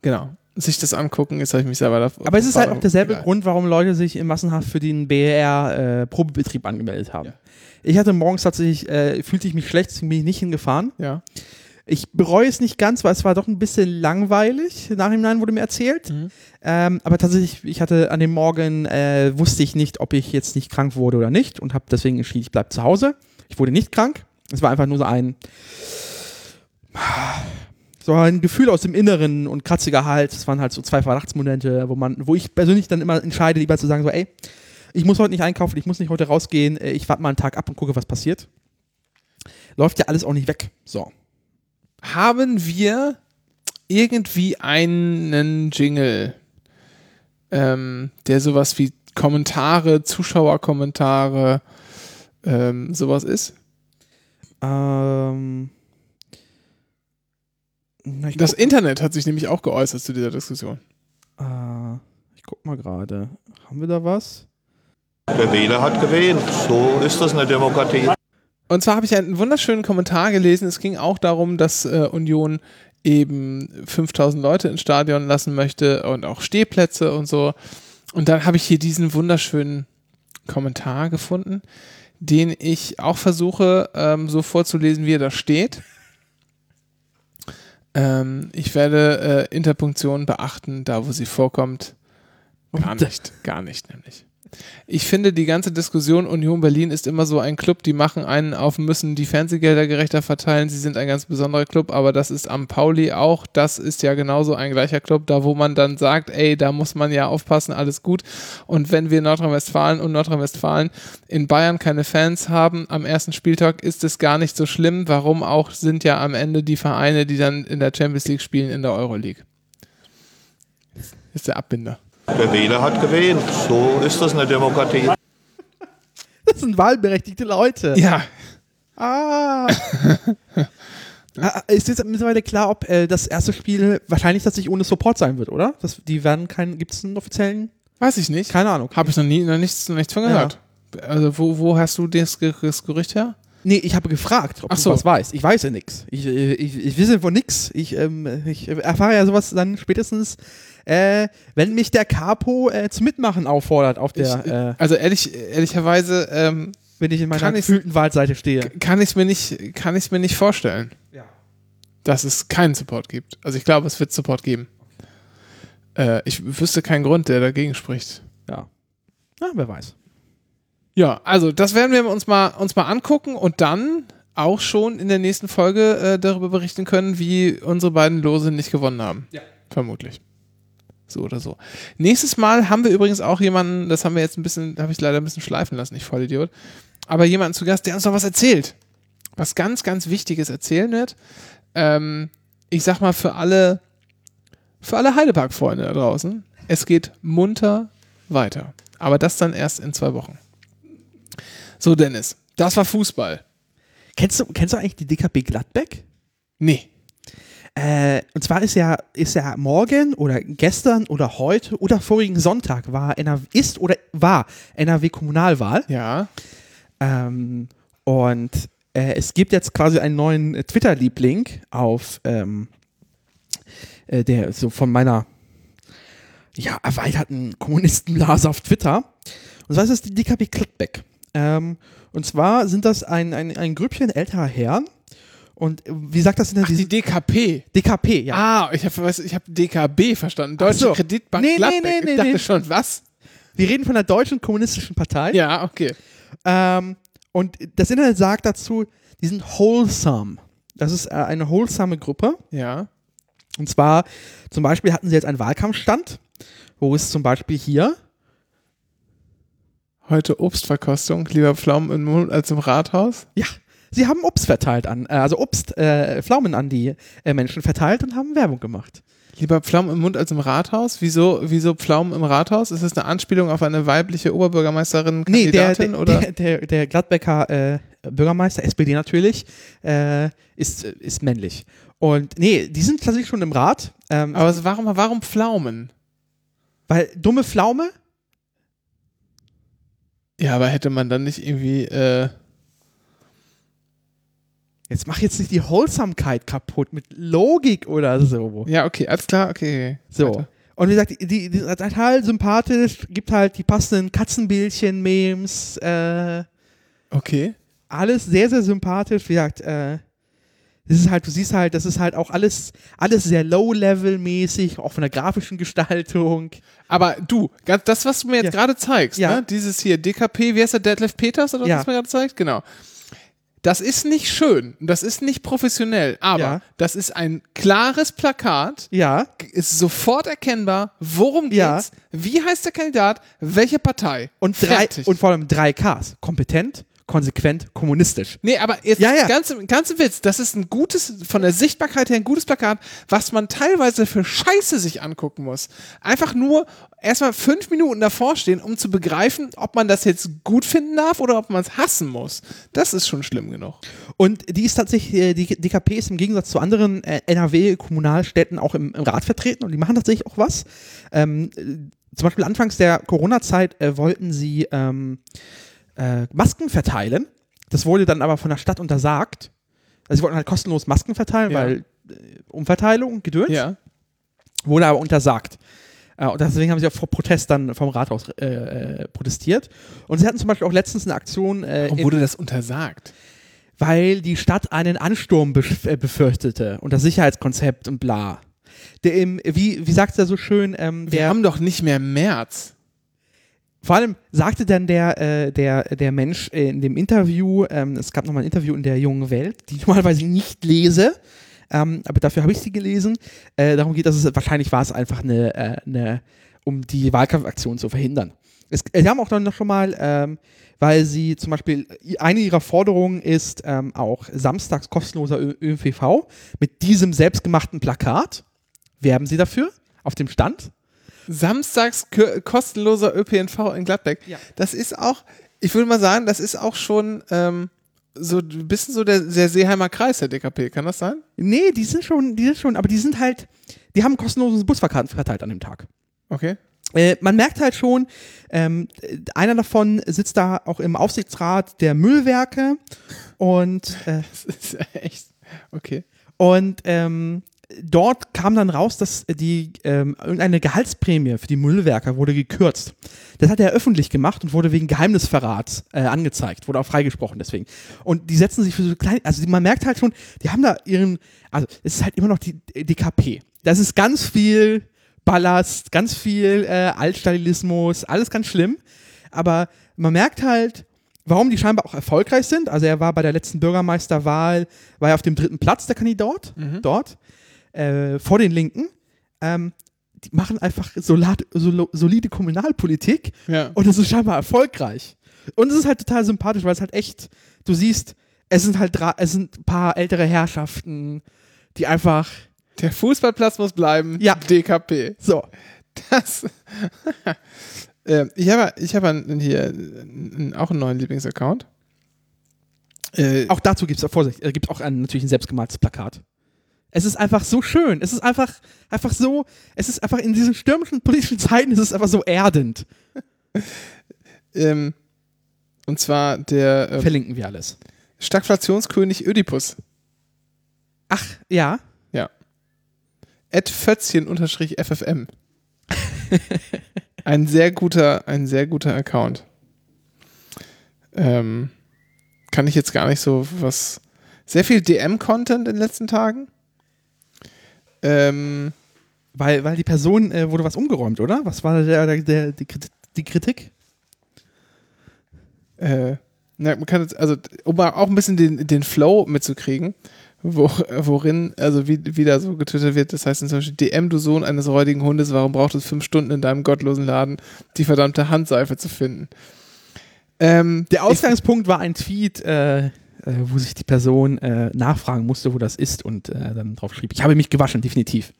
genau. Sich das angucken, jetzt habe ich mich selber da. Aber es ist halt auch derselbe Egal. Grund, warum Leute sich im massenhaft für den BR-Probebetrieb angemeldet haben. Ja. Ich hatte morgens tatsächlich, äh, fühlte ich mich schlecht, deswegen bin ich nicht hingefahren. Ja. Ich bereue es nicht ganz, weil es war doch ein bisschen langweilig. Nachhinein wurde mir erzählt. Mhm. Ähm, aber tatsächlich, ich hatte an dem Morgen, äh, wusste ich nicht, ob ich jetzt nicht krank wurde oder nicht und habe deswegen entschieden, ich bleibe zu Hause. Ich wurde nicht krank. Es war einfach nur so ein, so ein Gefühl aus dem Inneren und kratziger Hals. Es waren halt so zwei Verdachtsmomente, wo man, wo ich persönlich dann immer entscheide, lieber zu sagen, so, ey, ich muss heute nicht einkaufen, ich muss nicht heute rausgehen, äh, ich warte mal einen Tag ab und gucke, was passiert. Läuft ja alles auch nicht weg. So. Haben wir irgendwie einen Jingle, ähm, der sowas wie Kommentare, Zuschauerkommentare, ähm, sowas ist? Ähm. Na, Das guck, Internet hat sich nämlich auch geäußert zu dieser Diskussion. äh, ich guck mal gerade. Haben wir da was? Der Wähler hat gewählt. So ist das in der Demokratie. Und zwar habe ich einen wunderschönen Kommentar gelesen. Es ging auch darum, dass äh, Union eben 5000 Leute ins Stadion lassen möchte und auch Stehplätze und so. Und dann habe ich hier diesen wunderschönen Kommentar gefunden, den ich auch versuche ähm, so vorzulesen, wie er da steht. Ähm, ich werde äh, Interpunktion beachten, da wo sie vorkommt. Gar nicht, gar nicht nämlich. Ich finde, die ganze Diskussion Union Berlin ist immer so ein Club, die machen einen auf, müssen die Fernsehgelder gerechter verteilen. Sie sind ein ganz besonderer Club, aber das ist am Pauli auch. Das ist ja genauso ein gleicher Club, da wo man dann sagt, ey, da muss man ja aufpassen, alles gut. Und wenn wir Nordrhein-Westfalen und Nordrhein-Westfalen in Bayern keine Fans haben am ersten Spieltag, ist es gar nicht so schlimm. Warum auch sind ja am Ende die Vereine, die dann in der Champions League spielen, in der Euroleague. Ist der Abbinder. Der Wähler hat gewählt. So ist das in der Demokratie. Das sind wahlberechtigte Leute. Ja, Ah. Ah, ist jetzt mittlerweile klar, ob äh, das erste Spiel wahrscheinlich tatsächlich ohne Support sein wird, oder? Das, die werden keinen, gibt es einen offiziellen? weiß ich nicht. Keine Ahnung. Habe ich noch nie, noch nichts, noch nichts von gehört. Also wo, wo hast du das, das Gerücht her? Nee, ich habe gefragt, ob Ach du so. was weißt. Ich weiß ja nichts. Ich, äh, ich, ich wisse von nix. Ich, ähm, ich erfahre ja sowas dann spätestens, äh, wenn mich der Capo äh, zum Mitmachen auffordert auf der, ich, äh, also ehrlich, ehrlicherweise ähm, wenn ich in meiner gefühlten Waldseite stehe. kann ich es mir nicht, kann ich mir nicht vorstellen, Ja. dass es keinen Support gibt. Also ich glaube, es wird Support geben. Äh, ich wüsste keinen Grund, der dagegen spricht. Ja. Na, wer weiß. Ja, also das werden wir uns mal, uns mal angucken und dann auch schon in der nächsten Folge äh, darüber berichten können, wie unsere beiden Lose nicht gewonnen haben. Ja. Vermutlich. So oder so. Nächstes Mal haben wir übrigens auch jemanden, das haben wir jetzt ein bisschen, habe ich leider ein bisschen schleifen lassen, ich Vollidiot, aber jemanden zu Gast, der uns noch was erzählt. was ganz, ganz Wichtiges erzählen wird. Ähm, ich sag mal für alle, für alle Heidepark-Freunde da draußen, es geht munter weiter. Aber das dann erst in zwei Wochen. So, Dennis, das war Fußball. Kennst du, kennst du eigentlich die DKB Gladbeck? Nee. Äh, und zwar ist ja, ist ja morgen oder gestern oder heute oder vorigen Sonntag war NRW, ist oder war NRW-Kommunalwahl. Ja. Ähm, und äh, es gibt jetzt quasi einen neuen äh, Twitter-Liebling auf ähm, äh, der so von meiner ja, erweiterten Kommunistenblase auf Twitter. Und zwar ist das die DKB Clickback. Ähm, und zwar sind das ein, ein, ein Grüppchen älterer Herren. Und äh, wie sagt das denn? Ach, die DKP. DKP, ja. Ah, ich habe ich hab DKB verstanden. Deutsche so. Kreditbank Nee, nee, Gladbeck. nee, nee, ich dachte nee. schon, was? Wir reden von der Deutschen Kommunistischen Partei. Ja, okay. Ähm, und das Internet sagt dazu, die sind wholesome. Das ist äh, eine wholesome Gruppe. Ja. Und zwar, zum Beispiel hatten sie jetzt einen Wahlkampfstand, wo es zum Beispiel hier, Heute Obstverkostung, lieber Pflaumen im Mund als im Rathaus. ja, sie haben Obst verteilt an, äh, also Obst, äh, Pflaumen an die äh, Menschen verteilt und haben Werbung gemacht. Lieber Pflaumen im Mund als im Rathaus. Wieso, wieso Pflaumen im Rathaus? Ist das eine Anspielung auf eine weibliche Oberbürgermeisterin Nee, der, der, oder? der, der, der Gladbecker äh, Bürgermeister, SPD natürlich, äh, ist, ist männlich. Und nee, die sind tatsächlich schon im Rat, ähm, Aber warum, warum Pflaumen? weil dumme Pflaume, Ja, aber hätte man dann nicht irgendwie, äh, jetzt mach jetzt nicht die Wholesamkeit kaputt mit Logik oder so. ja, okay, alles klar, okay. So. Weiter. Und wie gesagt, die, die, die ist total sympathisch, gibt halt die passenden Katzenbildchen-Memes, äh, Okay. alles sehr, sehr sympathisch. Wie gesagt, äh, das ist halt, du siehst halt, das ist halt auch alles, alles sehr low-level-mäßig, auch von der grafischen Gestaltung. Aber du, das, was du mir jetzt Ja. gerade zeigst, Ja. ne? dieses hier, DKP, wie heißt der, Detlef Peters oder Ja. was du mir gerade zeigt? Genau. Das ist nicht schön, das ist nicht professionell, aber Ja. das ist ein klares Plakat, Ja, ist sofort erkennbar, worum Ja. geht's, wie heißt der Kandidat, welche Partei. und drei, Fertig. und vor allem drei Ks. Kompetent, konsequent, kommunistisch. Nee, aber jetzt Ja, ja. Ganz, ganz im Witz, das ist ein gutes, von der Sichtbarkeit her ein gutes Plakat, was man teilweise für Scheiße sich angucken muss. Einfach nur erstmal fünf Minuten davor stehen, um zu begreifen, ob man das jetzt gut finden darf oder ob man es hassen muss. Das ist schon schlimm genug. Und die ist tatsächlich, äh, die DKP ist im Gegensatz zu anderen äh, NRW-Kommunalstädten auch im, im Rat vertreten und die machen tatsächlich auch was. Ähm, äh, zum Beispiel anfangs der Corona-Zeit äh, wollten sie ähm, äh, Masken verteilen. Das wurde dann aber von der Stadt untersagt. Also sie wollten halt kostenlos Masken verteilen, Ja. weil äh, Umverteilung, Gedöns, Ja. wurde aber untersagt. Äh, und deswegen haben sie auch vor Protest dann vom Rathaus äh, äh, protestiert. Und sie hatten zum Beispiel auch letztens eine Aktion äh, Warum wurde das untersagt? weil die Stadt einen Ansturm äh, befürchtete und das Sicherheitskonzept und bla. Der im, wie, wie sagt er so schön, ähm, Wir der, haben doch nicht mehr März. Vor allem sagte dann der, äh, der, der Mensch äh, in dem Interview, ähm, es gab nochmal ein Interview in der jungen Welt, die ich normalerweise nicht lese, ähm, aber dafür habe ich sie gelesen. Äh, darum geht, dass es wahrscheinlich war es einfach eine, äh, eine um die Wahlkampfaktion zu verhindern. Es, äh, sie haben auch dann noch schon mal, ähm, weil sie zum Beispiel, eine ihrer Forderungen ist ähm, auch samstags kostenloser Ö ÖPV mit diesem selbstgemachten Plakat. Werben sie dafür auf dem Stand? Samstags kostenloser ÖPNV in Gladbeck. Ja. Das ist auch, ich würde mal sagen, das ist auch schon ähm, so ein bisschen so der, der Seeheimer Kreis der DKP. Kann das sein? Nee, die sind schon, die sind schon, aber die sind halt, die haben kostenloses Busfahrkarten verteilt an dem Tag. Okay. Äh, man merkt halt schon, ähm, äh, einer davon sitzt da auch im Aufsichtsrat der Müllwerke und, äh, Das ist echt. Okay. und ähm, dort kam dann raus, dass die ähm, irgendeine Gehaltsprämie für die Müllwerker wurde gekürzt. Das hat er öffentlich gemacht und wurde wegen Geheimnisverrats äh, angezeigt, wurde auch freigesprochen deswegen. Und die setzen sich für so klein, also man merkt halt schon, die haben da ihren, also es ist halt immer noch die DKP. Das ist ganz viel Ballast, ganz viel äh, Altstalinismus, alles ganz schlimm. Aber man merkt halt, warum die scheinbar auch erfolgreich sind. Also er war bei der letzten Bürgermeisterwahl, war er auf dem dritten Platz der Kandidat dort, äh, vor den Linken. Ähm, die machen einfach solat, solo, solide Kommunalpolitik Ja. und es ist scheinbar erfolgreich. Und es ist halt total sympathisch, weil es halt echt, du siehst, Es sind halt es sind ein paar ältere Herrschaften, die einfach Der Fußballplatz muss bleiben. Ja. DKP. so. Das. äh, ich habe ich hab einen- hier auch einen neuen Lieblingsaccount. Äh, Auch dazu gibt es Vorsicht, äh, gibt's auch ein, natürlich ein selbstgemaltes Plakat. Es ist einfach so schön. Es ist einfach, einfach so, es ist einfach in diesen stürmischen politischen Zeiten, es ist einfach so erdend. ähm, und zwar der äh, Verlinken wir alles. Stagflationskönig Ödipus. Ach, ja. Ja. Ed Fötzchen unterstrich FFM. ein sehr guter, ein sehr guter Account. Ähm, kann ich jetzt gar nicht so was. Sehr viel DM-Content in den letzten Tagen. Ähm, Weil, weil die Person äh, wurde was umgeräumt, oder? Was war der, der, der, die, die Kritik? äh, na, man kann jetzt, also, um auch ein bisschen den, den Flow mitzukriegen, wo, worin, also wie, wie da so getötet wird, das heißt zum Beispiel, DM, du Sohn eines räudigen Hundes, warum braucht es fünf Stunden in deinem gottlosen Laden, die verdammte Handseife zu finden? Ähm, Der Ausgangspunkt war ein Tweet, äh, äh, wo sich die Person äh, nachfragen musste, wo das ist und äh, dann drauf schrieb, ich habe mich gewaschen, definitiv.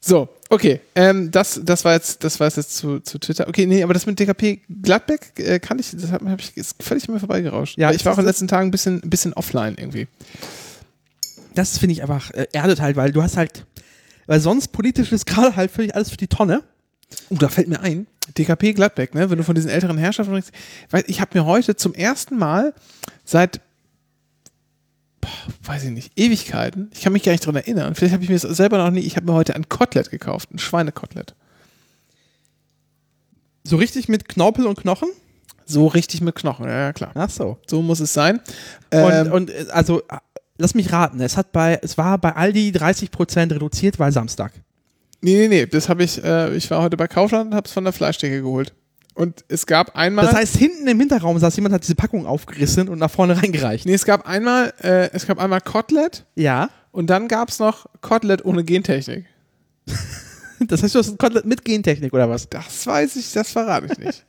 So, okay. Ähm, das, das war jetzt, das war jetzt zu, zu Twitter. Okay, nee, aber das mit DKP Gladbeck äh, kann ich, das habe hab ich ist völlig mir vorbeigerauscht. Ja, ich war auch in den letzten Tagen ein bisschen, ein bisschen offline irgendwie. Das finde ich einfach äh, erdet halt, weil du hast halt, weil sonst politisch ist gerade halt völlig alles für die Tonne. Oh, da fällt mir ein, DKP Gladbeck, ne, wenn du von diesen älteren Herrschaften weil ich habe mir heute zum ersten Mal seit boah, weiß ich nicht, Ewigkeiten, ich kann mich gar nicht dran erinnern, vielleicht habe ich mir das selber noch nie, ich habe mir heute ein Kotelett gekauft, ein Schweinekotelett. So richtig mit Knorpel und Knochen? So richtig mit Knochen, ja, ja klar. Ach so. So muss es sein. Und, Ähm, und äh, also, lass mich raten, es hat bei, es war bei Aldi 30% reduziert, weil Samstag. Nee, nee, nee, das habe ich, äh, ich war heute bei Kaufland und habe es von der Fleischtheke geholt. Und es gab einmal, Das heißt, hinten im Hinterraum saß jemand, hat diese Packung aufgerissen und nach vorne reingereicht. nee, es gab einmal, äh, es gab einmal Kotelett Ja. und dann gab es noch Kotelett ohne Gentechnik. Das heißt, du hast ein Kotelett mit Gentechnik oder was? Das weiß ich, das verrate ich nicht.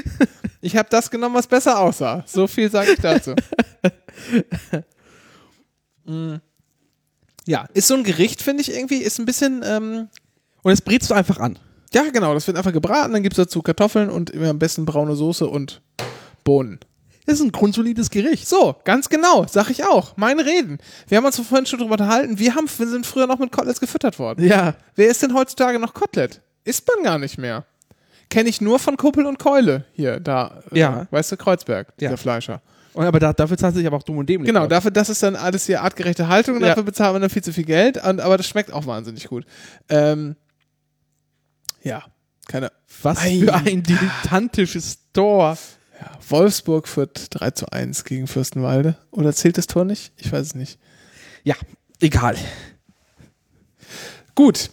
ich habe das genommen, was besser aussah. So viel sage ich dazu. Mm. Ja, ist so ein Gericht, finde ich irgendwie, ist ein bisschen, ähm, Und das brätst du einfach an. ja genau, das wird einfach gebraten, dann gibt es dazu Kartoffeln und immer am besten braune Soße und Bohnen. Das ist ein grundsolides Gericht. So, ganz genau, sag ich auch. Meine Reden. Wir haben uns vorhin schon drüber unterhalten, wir, haben, wir sind früher noch mit Koteletts gefüttert worden. Ja. Wer ist denn heutzutage noch Kotelett? Isst man gar nicht mehr. Kenne ich nur von Kuppel und Keule hier, da, äh, Ja. weißt du, Kreuzberg, dieser Ja. Fleischer. Und aber da, dafür zahlt sich aber auch dumm und dämlich. Genau, drauf. dafür, das ist dann alles hier artgerechte Haltung und Ja. dafür bezahlt man dann viel zu viel Geld, und, aber das schmeckt auch wahnsinnig gut. Ähm, ja, keine. Was Ei. für ein dilettantisches Tor. Ja, Wolfsburg führt 3 zu 1 gegen Fürstenwalde. Oder zählt das Tor nicht? Ich weiß es nicht. Ja, egal. Gut.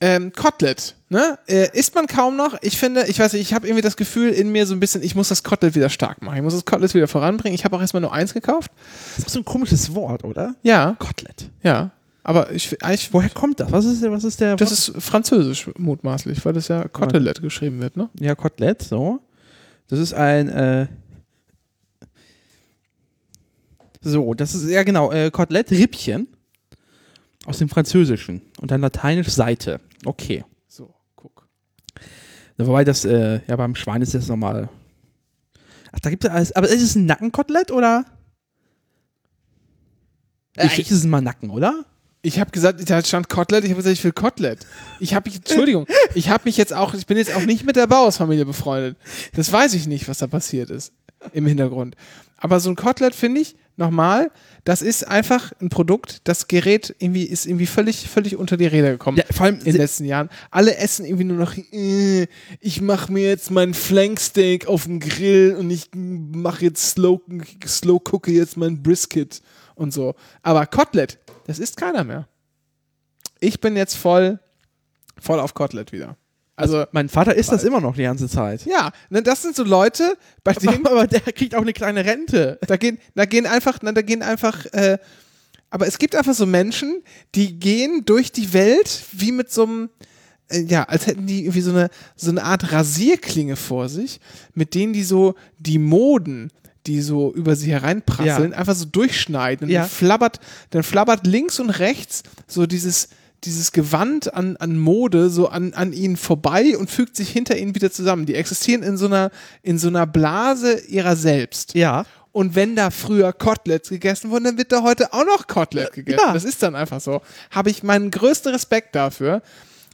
Ähm, Kotelett, ne? Äh, isst man kaum noch. Ich finde, ich weiß nicht, ich habe irgendwie das Gefühl in mir so ein bisschen, ich muss das Kotelett wieder stark machen. Ich muss das Kotelett wieder voranbringen. Ich habe auch erstmal nur eins gekauft. Das ist auch so ein komisches Wort, oder? Ja, Kotelett. ja. Aber ich, eigentlich, Woher kommt das? Was ist der, was ist der? das ist französisch mutmaßlich, weil das ja Kotelett geschrieben wird, ne? ja, Kotelett, so. Das ist ein, äh, so, das ist, ja genau, äh, Kotelett, Rippchen. Aus dem Französischen. Und dann lateinisch Seite. Okay. So, guck. Wobei das, äh, ja, beim Schwein ist das nochmal. Ach, da gibt es alles. Aber ist es ein Nackenkotelett oder? Äh, Ich- ist es mal Nacken, oder? Ich habe gesagt, da stand Kotelett, ich habe gesagt, ich will Kotelett. Ich habe mich, Entschuldigung, ich habe mich jetzt auch, ich bin jetzt auch nicht mit der Bauersfamilie befreundet. Das weiß ich nicht, was da passiert ist im Hintergrund. Aber so ein Kotelett finde ich, nochmal, das ist einfach ein Produkt, das Gerät irgendwie ist irgendwie völlig, völlig unter die Räder gekommen. Ja, vor allem in den letzten Jahren. Alle essen irgendwie nur noch, äh, ich mache mir jetzt mein Flanksteak auf dem Grill und ich mache jetzt slow, slow cooke jetzt mein Brisket und so. Aber Kotelett, das isst keiner mehr. Ich bin jetzt voll, voll auf Kotelett wieder. Also, Mein Vater isst das immer noch die ganze Zeit. ja, ne, das sind so Leute, bei denen, Aber der kriegt auch eine kleine Rente. da gehen, da gehen einfach, na, da gehen einfach, äh, aber es gibt einfach so Menschen, die gehen durch die Welt wie mit so einem, äh, ja, als hätten die irgendwie so eine, so eine Art Rasierklinge vor sich, mit denen die so die Moden, die so über sie hereinprasseln, einfach so durchschneiden. Und Ja. dann flabbert, dann flabbert links und rechts so dieses, dieses Gewand an, an Mode so an, an ihnen vorbei und fügt sich hinter ihnen wieder zusammen. Die existieren in so einer, in so einer Blase ihrer selbst. Ja. Und wenn da früher Koteletts gegessen wurden, dann wird da heute auch noch Kotelett gegessen. Ja. Das ist dann einfach so. Habe ich meinen größten Respekt dafür.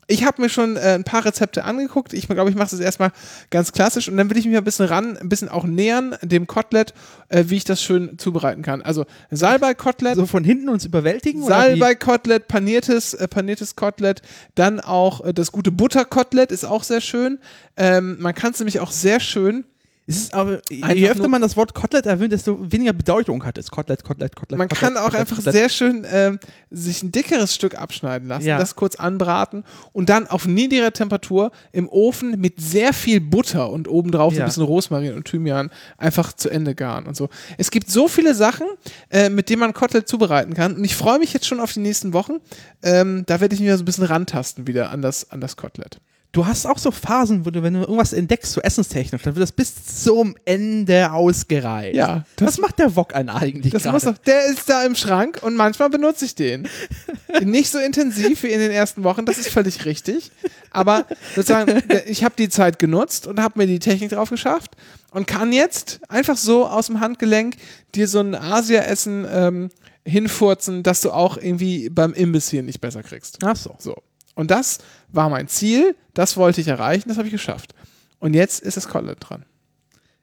Ich habe mir schon äh, ein paar Rezepte angeguckt. Ich glaube, ich mache das erstmal ganz klassisch und dann will ich mich ein bisschen ran, ein bisschen auch nähern dem Kotelett, äh, wie ich das schön zubereiten kann. Also Salbei-Kotelett, So von hinten uns überwältigen? Salbei-Kotelett, paniertes, äh, paniertes Kotelett, dann auch äh, das gute Butterkotelett ist auch sehr schön. Ähm, man kann es nämlich auch sehr schön Es ist aber, Einfach je öfter man das Wort Kotelett erwähnt, desto weniger Bedeutung hat es. Kotelett, Kotelett, Kotelett. Man Kotelett, kann auch Kotelett, einfach Kotelett. sehr schön ähm, sich ein dickeres Stück abschneiden lassen, Ja. das kurz anbraten und dann auf niedriger Temperatur im Ofen mit sehr viel Butter und obendrauf Ja. ein bisschen Rosmarin und Thymian einfach zu Ende garen und so. Es gibt so viele Sachen, äh, mit denen man Kotelett zubereiten kann und ich freue mich jetzt schon auf die nächsten Wochen. Ähm, da werde ich mich so ein bisschen rantasten wieder an das, an das Kotelett. Du hast auch so Phasen, wo du, wenn du irgendwas entdeckst, so essenstechnisch, dann wird das bis zum Ende ausgereift. Ja, das- Was macht der Wok an eigentlich Das muss doch, der ist da im Schrank und manchmal benutze ich den. Nicht so intensiv wie in den ersten Wochen, das ist völlig richtig. Aber sozusagen, ich habe die Zeit genutzt und habe mir die Technik drauf geschafft und kann jetzt einfach so aus dem Handgelenk dir so ein Asia-Essen ähm, hinfurzen, dass du auch irgendwie beim Imbiss hier nicht besser kriegst. Ach so. So. Und das war mein Ziel, das wollte ich erreichen, das habe ich geschafft. Und jetzt ist das Kotelett dran.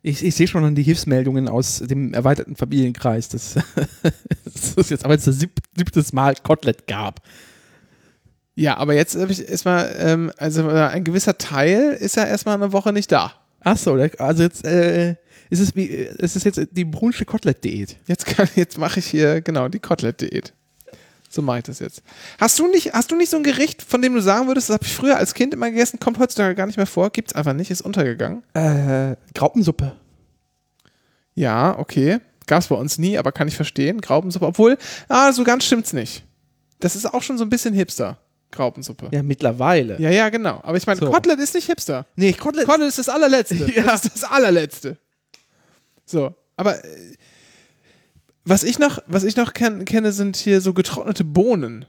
Ich, ich sehe schon an die Hilfsmeldungen aus dem erweiterten Familienkreis, dass es jetzt aber jetzt das sieb, siebtes Mal Kotelett gab. Ja, aber jetzt ich erstmal, ähm, also ein gewisser Teil ist ja erstmal eine Woche nicht da. Ach so, also jetzt äh, ist es wie, äh, ist es jetzt die brunsche Kotelett-Diät. Jetzt kann, jetzt mache ich hier genau die Kotelett-Diät. So mache ich das jetzt. Hast du nicht, hast du nicht so ein Gericht, von dem du sagen würdest, das habe ich früher als Kind immer gegessen, kommt heutzutage gar nicht mehr vor, gibt's einfach nicht, ist untergegangen? Äh, Graupensuppe. Ja, okay. Gab's bei uns nie, aber kann ich verstehen. Graupensuppe, obwohl, ah, so ganz stimmt's nicht. Das ist auch schon so ein bisschen Hipster. Graupensuppe. Ja, Ja, mittlerweile. ja, genau. Aber ich meine, So. Kotelett ist nicht Hipster. Nee, Kotelett. Kotelett ist das allerletzte. Ja. Das ist das allerletzte. So, aber äh, was ich noch, was ich noch kenn, kenne, sind hier so getrocknete Bohnen.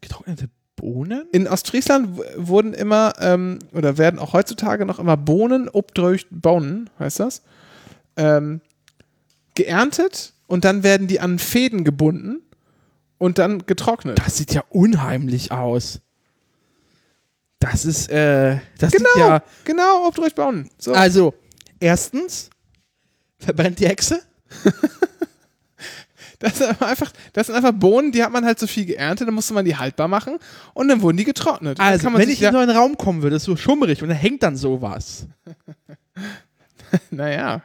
getrocknete Bohnen? In Ostfriesland wurden immer, ähm, oder werden auch heutzutage noch immer Bohnen, obdreucht Bohnen, heißt das, ähm, geerntet und dann werden die an Fäden gebunden und dann getrocknet. Das sieht ja unheimlich aus. Das ist, äh, das genau, ja. genau, obdreucht Bohnen. So. Also, erstens, verbrennt die Hexe. Das sind einfach, das sind einfach Bohnen, die hat man halt so viel geerntet, dann musste man die haltbar machen und dann wurden die getrocknet. Also, kann man wenn ich in so einen Raum kommen würde, ist so schummrig und da hängt dann sowas. naja.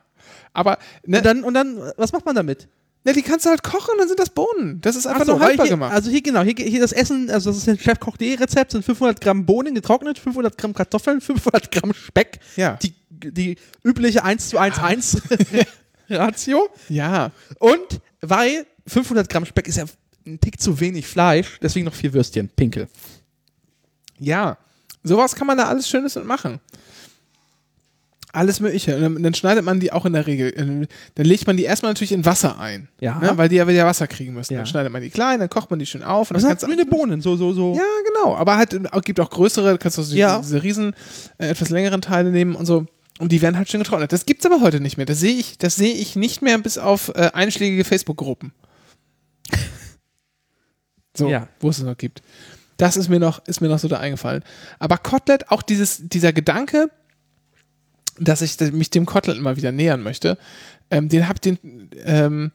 Aber ne, Und dann, und dann, was macht man damit? ne, die kannst du halt kochen, dann sind das Bohnen. Das ist einfach Ach so, nur haltbar hier, gemacht. Also hier genau, hier, hier das Essen, also das ist ein Chefkoch.de Rezept, sind 500 Gramm Bohnen getrocknet, 500 Gramm Kartoffeln, 500 Gramm Speck. Ja. Die, die übliche 1 zu 1 1 Ratio. ja. Und weil 500 Gramm Speck ist ja ein Tick zu wenig Fleisch, deswegen noch vier Würstchen, Pinkel. Ja, sowas kann man da alles Schönes mit machen. Alles Mögliche. Und dann, dann schneidet man die auch in der Regel. äh, Dann legt man die erstmal natürlich in Wasser ein. Ja. Ne, weil die ja wieder Wasser kriegen müssen. Ja. Dann schneidet man die klein, dann kocht man die schön auf. Und sind kannst du- grüne Bohnen? So, so, so. Ja, genau. Aber halt äh, gibt auch größere, kannst du diese, Ja. diese riesen, äh, etwas längeren Teile nehmen und so. Und die werden halt schön getrocknet. Das gibt's aber heute nicht mehr. Das sehe ich, das sehe ich nicht mehr bis auf äh, einschlägige Facebook-Gruppen. So, Ja. wo es es noch gibt. Das ist mir noch, ist mir noch so da eingefallen. Aber Kotelett, auch dieses, dieser Gedanke, dass ich mich dem Kotelett immer wieder nähern möchte, ähm, den hab den, ähm,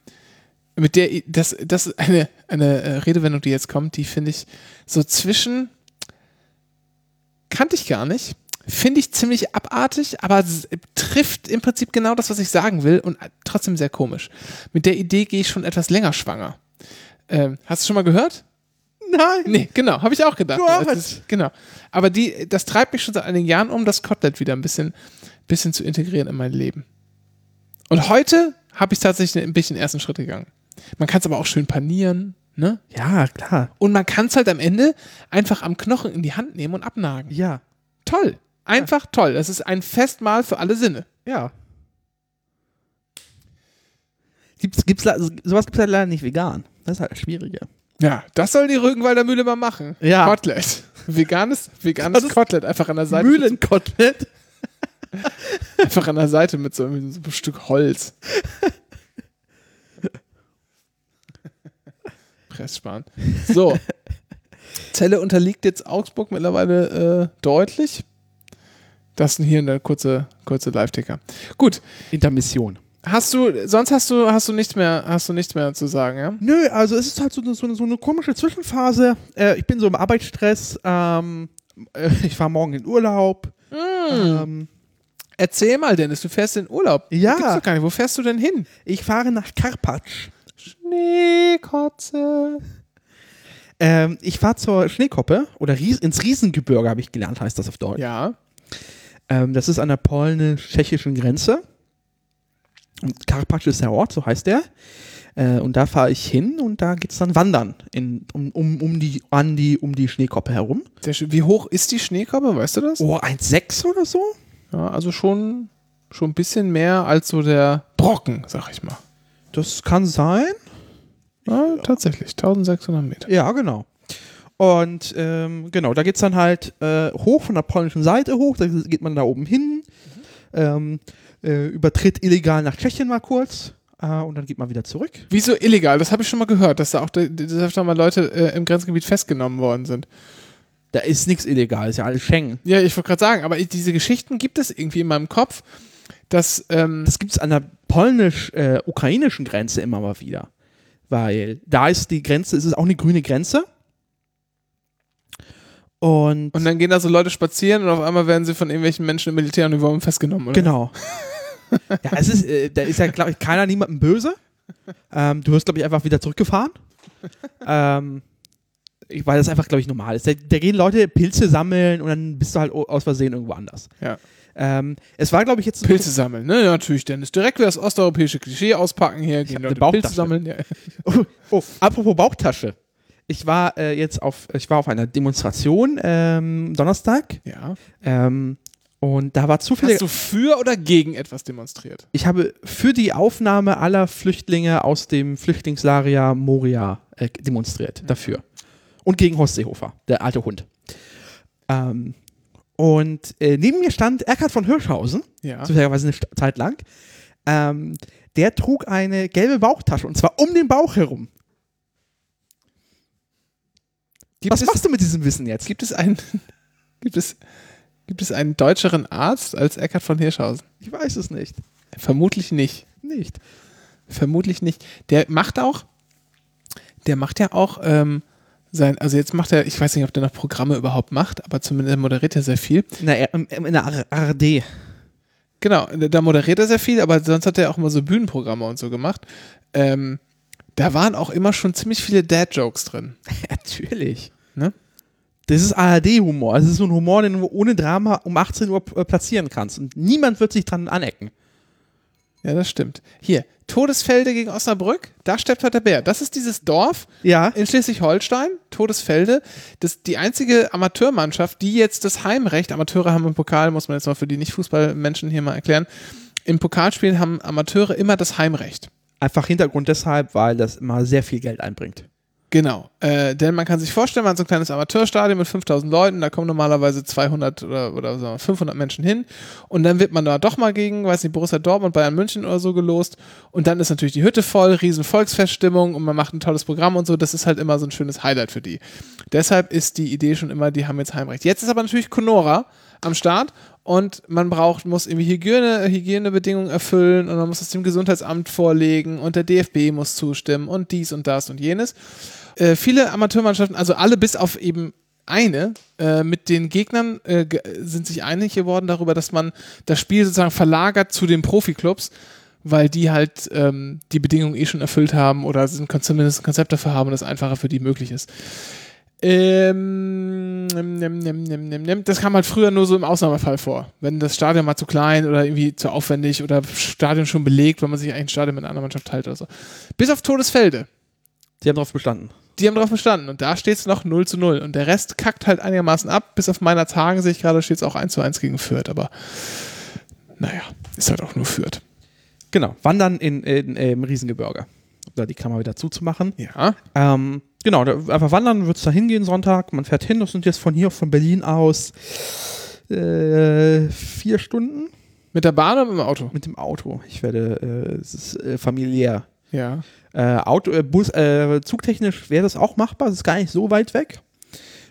mit der, das, das ist eine, eine äh, Redewendung, die jetzt kommt, die finde ich so zwischen, kannte ich gar nicht, finde ich ziemlich abartig, aber trifft im Prinzip genau das, was ich sagen will und äh, trotzdem sehr komisch. Mit der Idee gehe ich schon etwas länger schwanger. Ähm, hast du schon mal gehört? Nein. Nee, genau, habe ich auch gedacht. What? Das ist, genau. Aber die, das treibt mich schon seit einigen Jahren um, das Kotelett wieder ein bisschen, bisschen zu integrieren in mein Leben. Und heute habe ich tatsächlich ein bisschen ersten Schritt gegangen. Man kann es aber auch schön panieren. Ne? Ja, klar. Und man kann es halt am Ende einfach am Knochen in die Hand nehmen und abnagen. Ja. Toll. Einfach toll. Das ist ein Festmahl für alle Sinne. Ja. Gibt's, gibt's, le- sowas gibt es halt leider nicht vegan. Das ist halt das Schwierige. Ja, das soll die Rügenwalder Mühle mal machen. Ja. Kotelett. Veganes, veganes Kotelett. Einfach an der Seite. Mühlenkotelett. Einfach an der Seite mit so, mit so einem Stück Holz. Presssparen. So. Zelle unterliegt jetzt Augsburg mittlerweile äh, deutlich. Das ist hier eine kurze, kurze Live-Ticker. Gut. Intermission. Hast du, sonst hast du, hast du nichts mehr, hast du nichts mehr zu sagen, ja? Nö, also es ist halt so eine, so eine, so eine komische Zwischenphase. Äh, ich bin so im Arbeitsstress. Ähm, äh, ich fahre morgen in Urlaub. Ähm, Erzähl mal, Dennis, du fährst in Urlaub. Ja. Gibt's doch gar nicht. Wo fährst du denn hin? ich fahre nach Karpatsch. Schneekotze. Ähm, ich fahre zur Schneekoppe oder Ries ins Riesengebirge, habe ich gelernt, heißt das auf Deutsch. Ja. Ähm, das ist an der polnisch-tschechischen Grenze. Und Karpatsch ist der Ort, so heißt der. Äh, und da fahre ich hin und da geht es dann wandern in, um, um, um, die, an die, um die Schneekoppe herum. Wie hoch ist die Schneekoppe, weißt du das? Oh, 1,6 oder so? Ja, also schon, schon ein bisschen mehr als so der Brocken, sag ich mal. Das kann sein. Ja, tatsächlich. 1600 Meter. Ja, genau. Und ähm, genau, da geht es dann halt äh, hoch von der polnischen Seite hoch, da geht man da oben hin, ähm, äh, übertritt illegal nach Tschechien mal kurz äh, und dann geht man wieder zurück. Wieso illegal? Das habe ich schon mal gehört, dass da auch dass da mal Leute äh, im Grenzgebiet festgenommen worden sind. Da ist nichts illegal, ist ja alles Schengen. Ja, ich wollte gerade sagen, aber ich- diese Geschichten gibt es irgendwie in meinem Kopf, dass ähm, Das gibt es an der polnisch-ukrainischen Grenze immer mal wieder. Weil da ist die Grenze, es ist auch eine grüne Grenze. Und, und dann gehen da so Leute spazieren und auf einmal werden sie von irgendwelchen Menschen im Militäruniform festgenommen. Oder? Genau. ja, es ist, äh, da ist ja, glaube ich, keiner niemandem böse. Ähm, du wirst, glaube ich, einfach wieder zurückgefahren. ähm, ich, weil das einfach, glaube ich, normal ist. Da, da gehen Leute Pilze sammeln und dann bist du halt aus Versehen irgendwo anders. Ja. Ähm, es war, glaube ich, jetzt. Pilze sammeln, ne? Ja, natürlich, Dennis. Direkt wie das osteuropäische Klischee auspacken hier, gehen Leute Bauchtasche. Pilze sammeln. Ja. Oh, oh, apropos Bauchtasche. Ich war äh, jetzt auf, ich war auf einer Demonstration ähm, Donnerstag ja. ähm, und da war zufällig. Hast du für oder gegen etwas demonstriert? Ich habe für die Aufnahme aller Flüchtlinge aus dem Flüchtlingslager Moria äh, demonstriert. Dafür. Und gegen Horst Seehofer, der alte Hund. Ähm, und äh, neben mir stand Eckhard von Hirschhausen, Ja. zufälligerweise eine Zeit lang. Ähm, der trug eine gelbe Bauchtasche und zwar um den Bauch herum. Gibt Was es, machst du mit diesem Wissen jetzt? gibt es einen, gibt es, gibt es einen deutscheren Arzt als Eckhard von Hirschhausen? Ich weiß es nicht. Vermutlich nicht. Nicht. Vermutlich nicht. Der macht auch, der macht ja auch ähm, sein, also jetzt macht er, ich weiß nicht, ob der noch Programme überhaupt macht, aber zumindest moderiert er sehr viel. In der, in der ARD. Genau, da moderiert er sehr viel, aber sonst hat er auch immer so Bühnenprogramme und so gemacht. Ähm, da waren auch immer schon ziemlich viele Dad-Jokes drin. Natürlich. Ne? Das ist ARD-Humor. Das ist so ein Humor, den du ohne Drama um 18 Uhr äh, platzieren kannst. Und niemand wird sich dran anecken. Ja, das stimmt. Hier, Todesfelde gegen Osnabrück, da steppt halt der Bär. Das ist dieses Dorf Ja. in Schleswig-Holstein, Todesfelde. Das die einzige Amateurmannschaft, die jetzt das Heimrecht, Amateure haben im Pokal, muss man jetzt mal für die Nicht-Fußballmenschen hier mal erklären, im Pokalspielen haben Amateure immer das Heimrecht. Einfach Hintergrund deshalb, weil das immer sehr viel Geld einbringt. Genau, äh, denn man kann sich vorstellen, man hat so ein kleines Amateurstadion mit 5000 Leuten, da kommen normalerweise 200 oder, oder sagen wir 500 Menschen hin und dann wird man da doch mal gegen, weiß nicht, Borussia Dortmund, Bayern München oder so gelost und dann ist natürlich die Hütte voll, riesen Volksfeststimmung und man macht ein tolles Programm und so, das ist halt immer so ein schönes Highlight für die. Deshalb ist die Idee schon immer, die haben jetzt Heimrecht. Jetzt ist aber natürlich Conora am Start und man braucht, muss irgendwie Hygiene, Hygienebedingungen erfüllen und man muss es dem Gesundheitsamt vorlegen und der DFB muss zustimmen und dies und das und jenes. Äh, viele Amateurmannschaften, also alle bis auf eben eine, äh, mit den Gegnern äh, sind sich einig geworden darüber, dass man das Spiel sozusagen verlagert zu den Profiklubs, weil die halt ähm, die Bedingungen eh schon erfüllt haben oder zumindest ein Konzept dafür haben und es einfacher für die möglich ist. Ähm, nimm, nimm, nimm, nimm, nimm. Das kam halt früher nur so im Ausnahmefall vor. Wenn das Stadion mal zu klein oder irgendwie zu aufwendig oder Stadion schon belegt, wenn man sich eigentlich ein Stadion mit einer anderen Mannschaft teilt oder so. Bis auf Todesfelde. Sie haben darauf bestanden. Die haben drauf bestanden und da steht es noch 0 zu 0. Und der Rest kackt halt einigermaßen ab. Bis auf meiner Tage sehe ich gerade, steht es auch 1 zu 1 gegen Fürth. Aber naja, ist halt auch nur Fürth. Genau, wandern in, in, im Riesengebirge. Um da die Klammer wieder zuzumachen. Ja. Ähm, genau, da, einfach wandern, wird es da hingehen Sonntag. Man fährt hin, das sind jetzt von hier, von Berlin aus äh, vier Stunden Mit der Bahn oder mit dem Auto? mit dem Auto. Ich werde, äh, es ist äh, familiär. Ja. Äh, Auto, äh, Bus, äh, zugtechnisch wäre das auch machbar, es ist gar nicht so weit weg.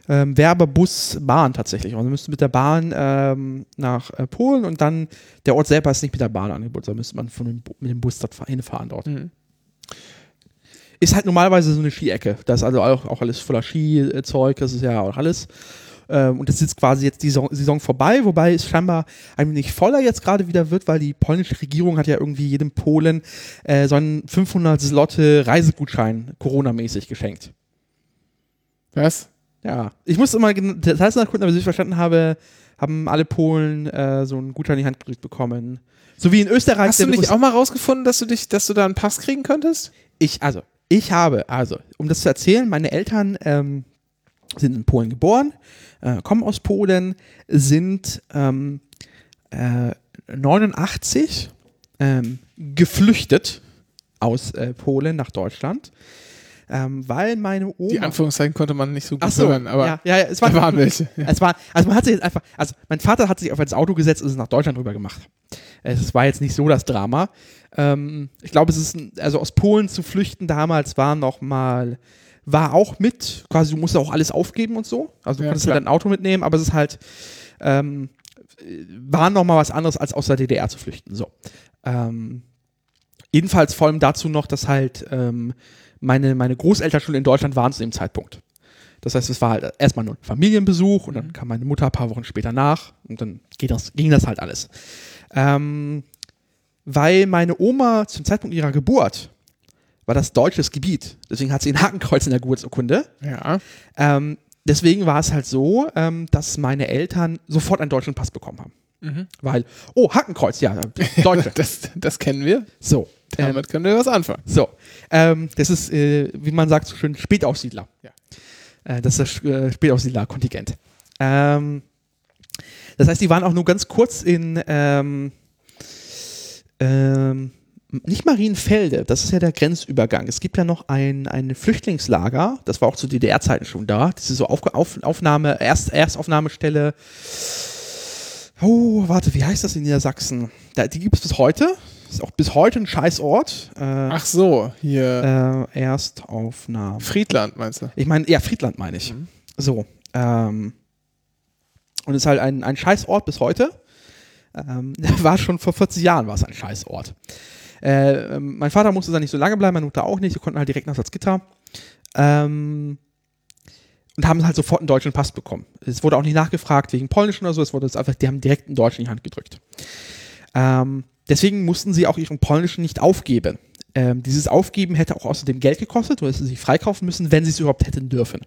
Ähm, wäre aber Bus, Bahn tatsächlich. Also müsste mit der Bahn ähm, nach äh, Polen und dann der Ort selber ist nicht mit der Bahn angeboten, sondern müsste man von dem, mit dem Bus dort hinfahren dort. Mhm. Ist halt normalerweise so eine Skiecke. Da ist also auch, auch alles voller Skizeug, das ist ja auch alles. Ähm, und das ist jetzt quasi jetzt die Saison, Saison vorbei, wobei es scheinbar ein wenig voller jetzt gerade wieder wird, weil die polnische Regierung hat ja irgendwie jedem Polen äh, so einen 500 Slotte Reisegutschein Corona-mäßig geschenkt. Was? Ja, ich muss immer gen- Details nachgucken, aber wie ich verstanden habe, haben alle Polen äh, so einen Gutschein in die Hand gedrückt bekommen. So wie in Österreich. Hast du nicht auch mal rausgefunden, dass du dich, dass du da einen Pass kriegen könntest? Ich, also, ich habe, also, um das zu erzählen, meine Eltern ähm, sind in Polen geboren, äh, kommen aus Polen, sind ähm, äh, 89 ähm, geflüchtet aus äh, Polen nach Deutschland, ähm, weil meine Oma. Die Anführungszeichen konnte man nicht so gut so, hören, aber ja, ja, ja, es war da waren welche. Es war, also man hat sich jetzt einfach, also mein Vater hat sich auf ins Auto gesetzt und ist nach Deutschland rüber gemacht. Es war jetzt nicht so das Drama. Ähm, ich glaube, es ist, ein, also aus Polen zu flüchten damals war noch mal, war auch mit, quasi du musst auch alles aufgeben und so. Also du Ja, konntest klar. halt ein Auto mitnehmen, aber es ist halt, ähm, war noch mal was anderes als aus der DDR zu flüchten. So. Ähm, jedenfalls vor allem dazu noch, dass halt ähm, meine, meine Großeltern schon in Deutschland waren zu dem Zeitpunkt. Das heißt, es war halt erstmal nur ein Familienbesuch und dann kam meine Mutter ein paar Wochen später nach und dann geht das, ging das halt alles. Ähm, weil meine Oma zum Zeitpunkt ihrer Geburt war das deutsches Gebiet. Deswegen hat sie ein Hakenkreuz in der Geburtsurkunde. Ja. Ähm, deswegen war es halt so, ähm, dass meine Eltern sofort einen deutschen Pass bekommen haben. Mhm. Weil, oh, Hakenkreuz, ja, Deutsche. Das, das kennen wir. so. Ähm, Damit können wir was anfangen. so, ähm, das ist, äh, wie man sagt, so schön Spätaussiedler. Ja. Äh, das ist das äh, Spätaussiedler-Kontingent. Ähm, das heißt, die waren auch nur ganz kurz in, ähm, nicht Marienfelde, das ist ja der Grenzübergang. Es gibt ja noch ein, ein Flüchtlingslager, das war auch zu DDR-Zeiten schon da. Das ist so auf, auf, Aufnahme, Erst, Erstaufnahmestelle. Oh, warte, wie heißt das in Niedersachsen? Da, die gibt es bis heute. Ist auch bis heute ein Scheißort. Äh, Ach so, hier äh, Erstaufnahme. Friedland meinst du? Ich meine, ja, Friedland meine ich. So. Ähm, und ist halt ein, ein Scheißort bis heute. Ähm, war schon vor 40 Jahren war es ein Scheißort. Äh, ähm, mein Vater musste da nicht so lange bleiben, meine Mutter auch nicht. Sie konnten halt direkt nach Salzgitter. Ähm, und haben halt sofort einen deutschen Pass bekommen. Es wurde auch nicht nachgefragt wegen polnischen oder so. Es wurde jetzt einfach, die haben direkt einen deutschen in die Hand gedrückt. Ähm, deswegen mussten sie auch ihren polnischen nicht aufgeben. Ähm, dieses Aufgeben hätte auch außerdem Geld gekostet oder sie sich freikaufen müssen, wenn sie es überhaupt hätten dürfen.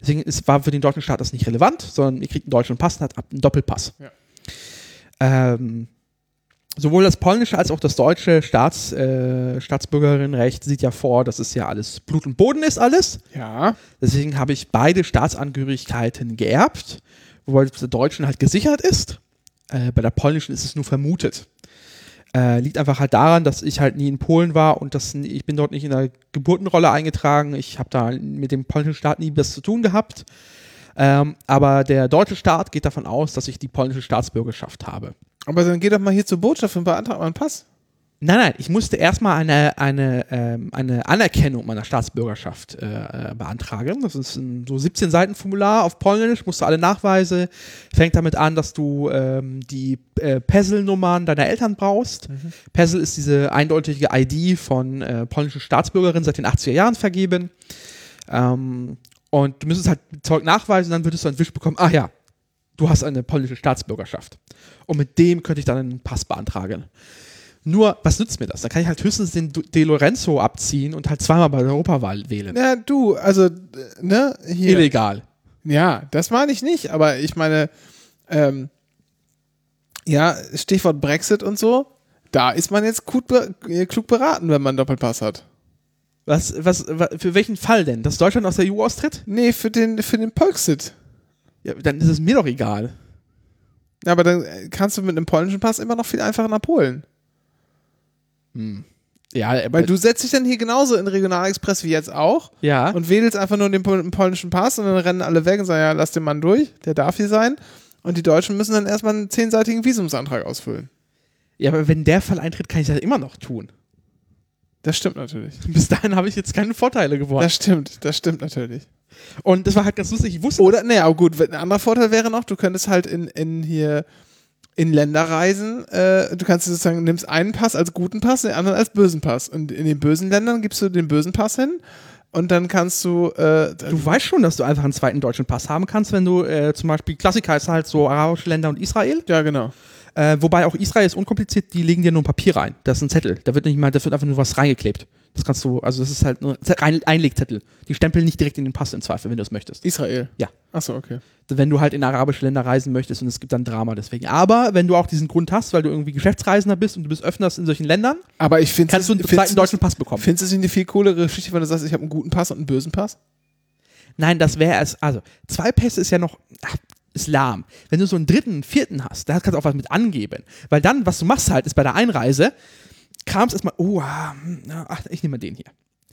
Deswegen ist, war für den deutschen Staat das nicht relevant, sondern ihr kriegt einen deutschen Pass und hat einen Doppelpass. Ja. Ähm, sowohl das polnische als auch das deutsche Staats, äh, Staatsbürgerinnenrecht sieht ja vor, dass es ja alles Blut und Boden ist alles. Ja. Deswegen habe ich beide Staatsangehörigkeiten geerbt, wobei es der deutschen halt gesichert ist. Äh, bei der polnischen ist es nur vermutet. Äh, liegt einfach halt daran, dass ich halt nie in Polen war und das, ich bin dort nicht in der Geburtenrolle eingetragen. Ich habe da mit dem polnischen Staat nie was zu tun gehabt. Ähm, aber der deutsche Staat geht davon aus, dass ich die polnische Staatsbürgerschaft habe. Aber dann geh doch mal hier zur Botschaft und beantrag mal einen Pass. Nein, nein, ich musste erstmal eine, eine, ähm, eine Anerkennung meiner Staatsbürgerschaft äh, äh, beantragen. Das ist ein so 17 Seiten Formular auf Polnisch, musst du alle Nachweise. Fängt damit an, dass du ähm, die äh, PESEL-Nummern deiner Eltern brauchst. PESEL ist diese eindeutige ID von äh, polnischen Staatsbürgerinnen seit den 80er Jahren vergeben. Ähm, und du müsstest halt Zeug nachweisen, dann würdest du einen Wisch bekommen, ah ja, du hast eine polnische Staatsbürgerschaft. Und mit dem könnte ich dann einen Pass beantragen. Nur, was nützt mir das? Dann kann ich halt höchstens den De Lorenzo abziehen und halt zweimal bei der Europawahl wählen. Ja, du, also, ne, hier. Illegal. Ja, das meine ich nicht, aber ich meine, ähm, ja, Stichwort Brexit und so, da ist man jetzt klug beraten, wenn man einen Doppelpass hat. Was, was, wa- für welchen Fall denn? Dass Deutschland aus der EU austritt? Nee, für den, für den Polksit. Ja, dann ist es mir doch egal. Ja, aber dann äh, kannst du mit einem polnischen Pass immer noch viel einfacher nach Polen. Ja, Weil du setzt dich dann hier genauso in Regionalexpress wie jetzt auch ja. und wählst einfach nur den pol polnischen Pass und dann rennen alle weg und sagen, ja, lass den Mann durch, der darf hier sein. Und die Deutschen müssen dann erstmal einen zehnseitigen Visumsantrag ausfüllen. ja, aber wenn der Fall eintritt, kann ich das immer noch tun. Das stimmt natürlich. Bis dahin habe ich jetzt keine Vorteile gewonnen. Das stimmt, das stimmt natürlich. Und das war halt ganz lustig. Ich wusste, Oder, naja, aber gut, ein anderer Vorteil wäre noch, du könntest halt in, in hier in Länder reisen, äh, du kannst sozusagen, nimmst einen Pass als guten Pass, den anderen als bösen Pass. Und in den bösen Ländern gibst du den bösen Pass hin und dann kannst du, äh, du weißt schon, dass du einfach einen zweiten deutschen Pass haben kannst, wenn du äh, zum Beispiel, Klassiker ist halt so arabische Länder und Israel. ja genau. Äh, wobei auch Israel ist unkompliziert, die legen dir nur ein Papier rein. Das ist ein Zettel. Da wird nicht mal, da wird einfach nur was reingeklebt. Das kannst du, also das ist halt nur ein Einlegzettel. Die stempeln nicht direkt in den Pass im Zweifel, wenn du es möchtest. Israel. Ja. Achso, okay. Wenn du halt in arabische Länder reisen möchtest und es gibt dann Drama deswegen. Aber wenn du auch diesen Grund hast, weil du irgendwie Geschäftsreisender bist und du bist öfters in solchen Ländern, Aber ich finde kannst du einen zweiten deutschen Pass bekommen. Findest du es nicht eine viel coolere Geschichte, wenn du sagst, ich habe einen guten Pass und einen bösen Pass? Nein, das wäre es. Also, zwei Pässe ist ja noch. Ach, ist lahm. Wenn du so einen dritten, einen vierten hast, da kannst du auch was mit angeben. Weil dann, was du machst halt, ist bei der Einreise, kramst erstmal, oh, ah, hm, ach, ich nehme mal den hier.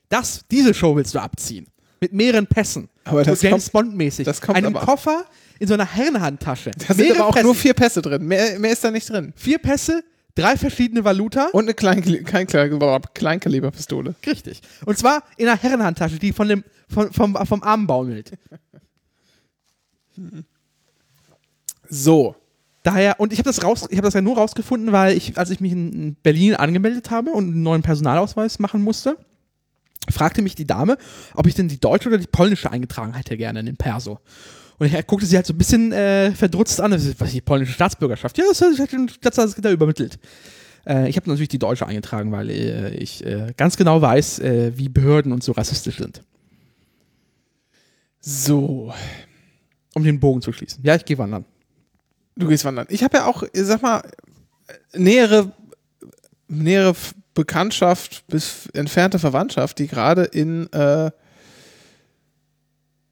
Das, diese Show willst du abziehen. Mit mehreren Pässen. Aber das so James Bond-mäßig. Einem Koffer in so einer Herrenhandtasche. Da sind aber auch Pässe. nur vier Pässe drin. Mehr, mehr ist da nicht drin. vier Pässe, drei verschiedene Valuta. Und eine Kleinkali Kleinkaliber Kleinkaliberpistole. Richtig. Und zwar in einer Herrenhandtasche, die von dem, von, vom, vom Arm baumelt. So. Daher, und ich habe das raus, das ja nur rausgefunden, weil ich, als ich mich in in Berlin angemeldet habe und einen neuen Personalausweis machen musste, fragte mich die Dame, ob ich denn die deutsche oder die polnische eingetragen hätte gerne in den Perso. Und ich guckte sie halt so ein bisschen äh, verdrutzt an, was die polnische Staatsbürgerschaft? Ja, das hat den Staatssekretär übermittelt. Äh, ich habe natürlich die deutsche eingetragen, weil äh, ich äh, ganz genau weiß, äh, wie Behörden und so rassistisch sind. So. Um den Bogen zu schließen. Ja, ich gehe wandern. Du gehst wandern. Ich habe ja auch, sag mal, nähere, nähere Bekanntschaft bis entfernte Verwandtschaft, die gerade in, äh,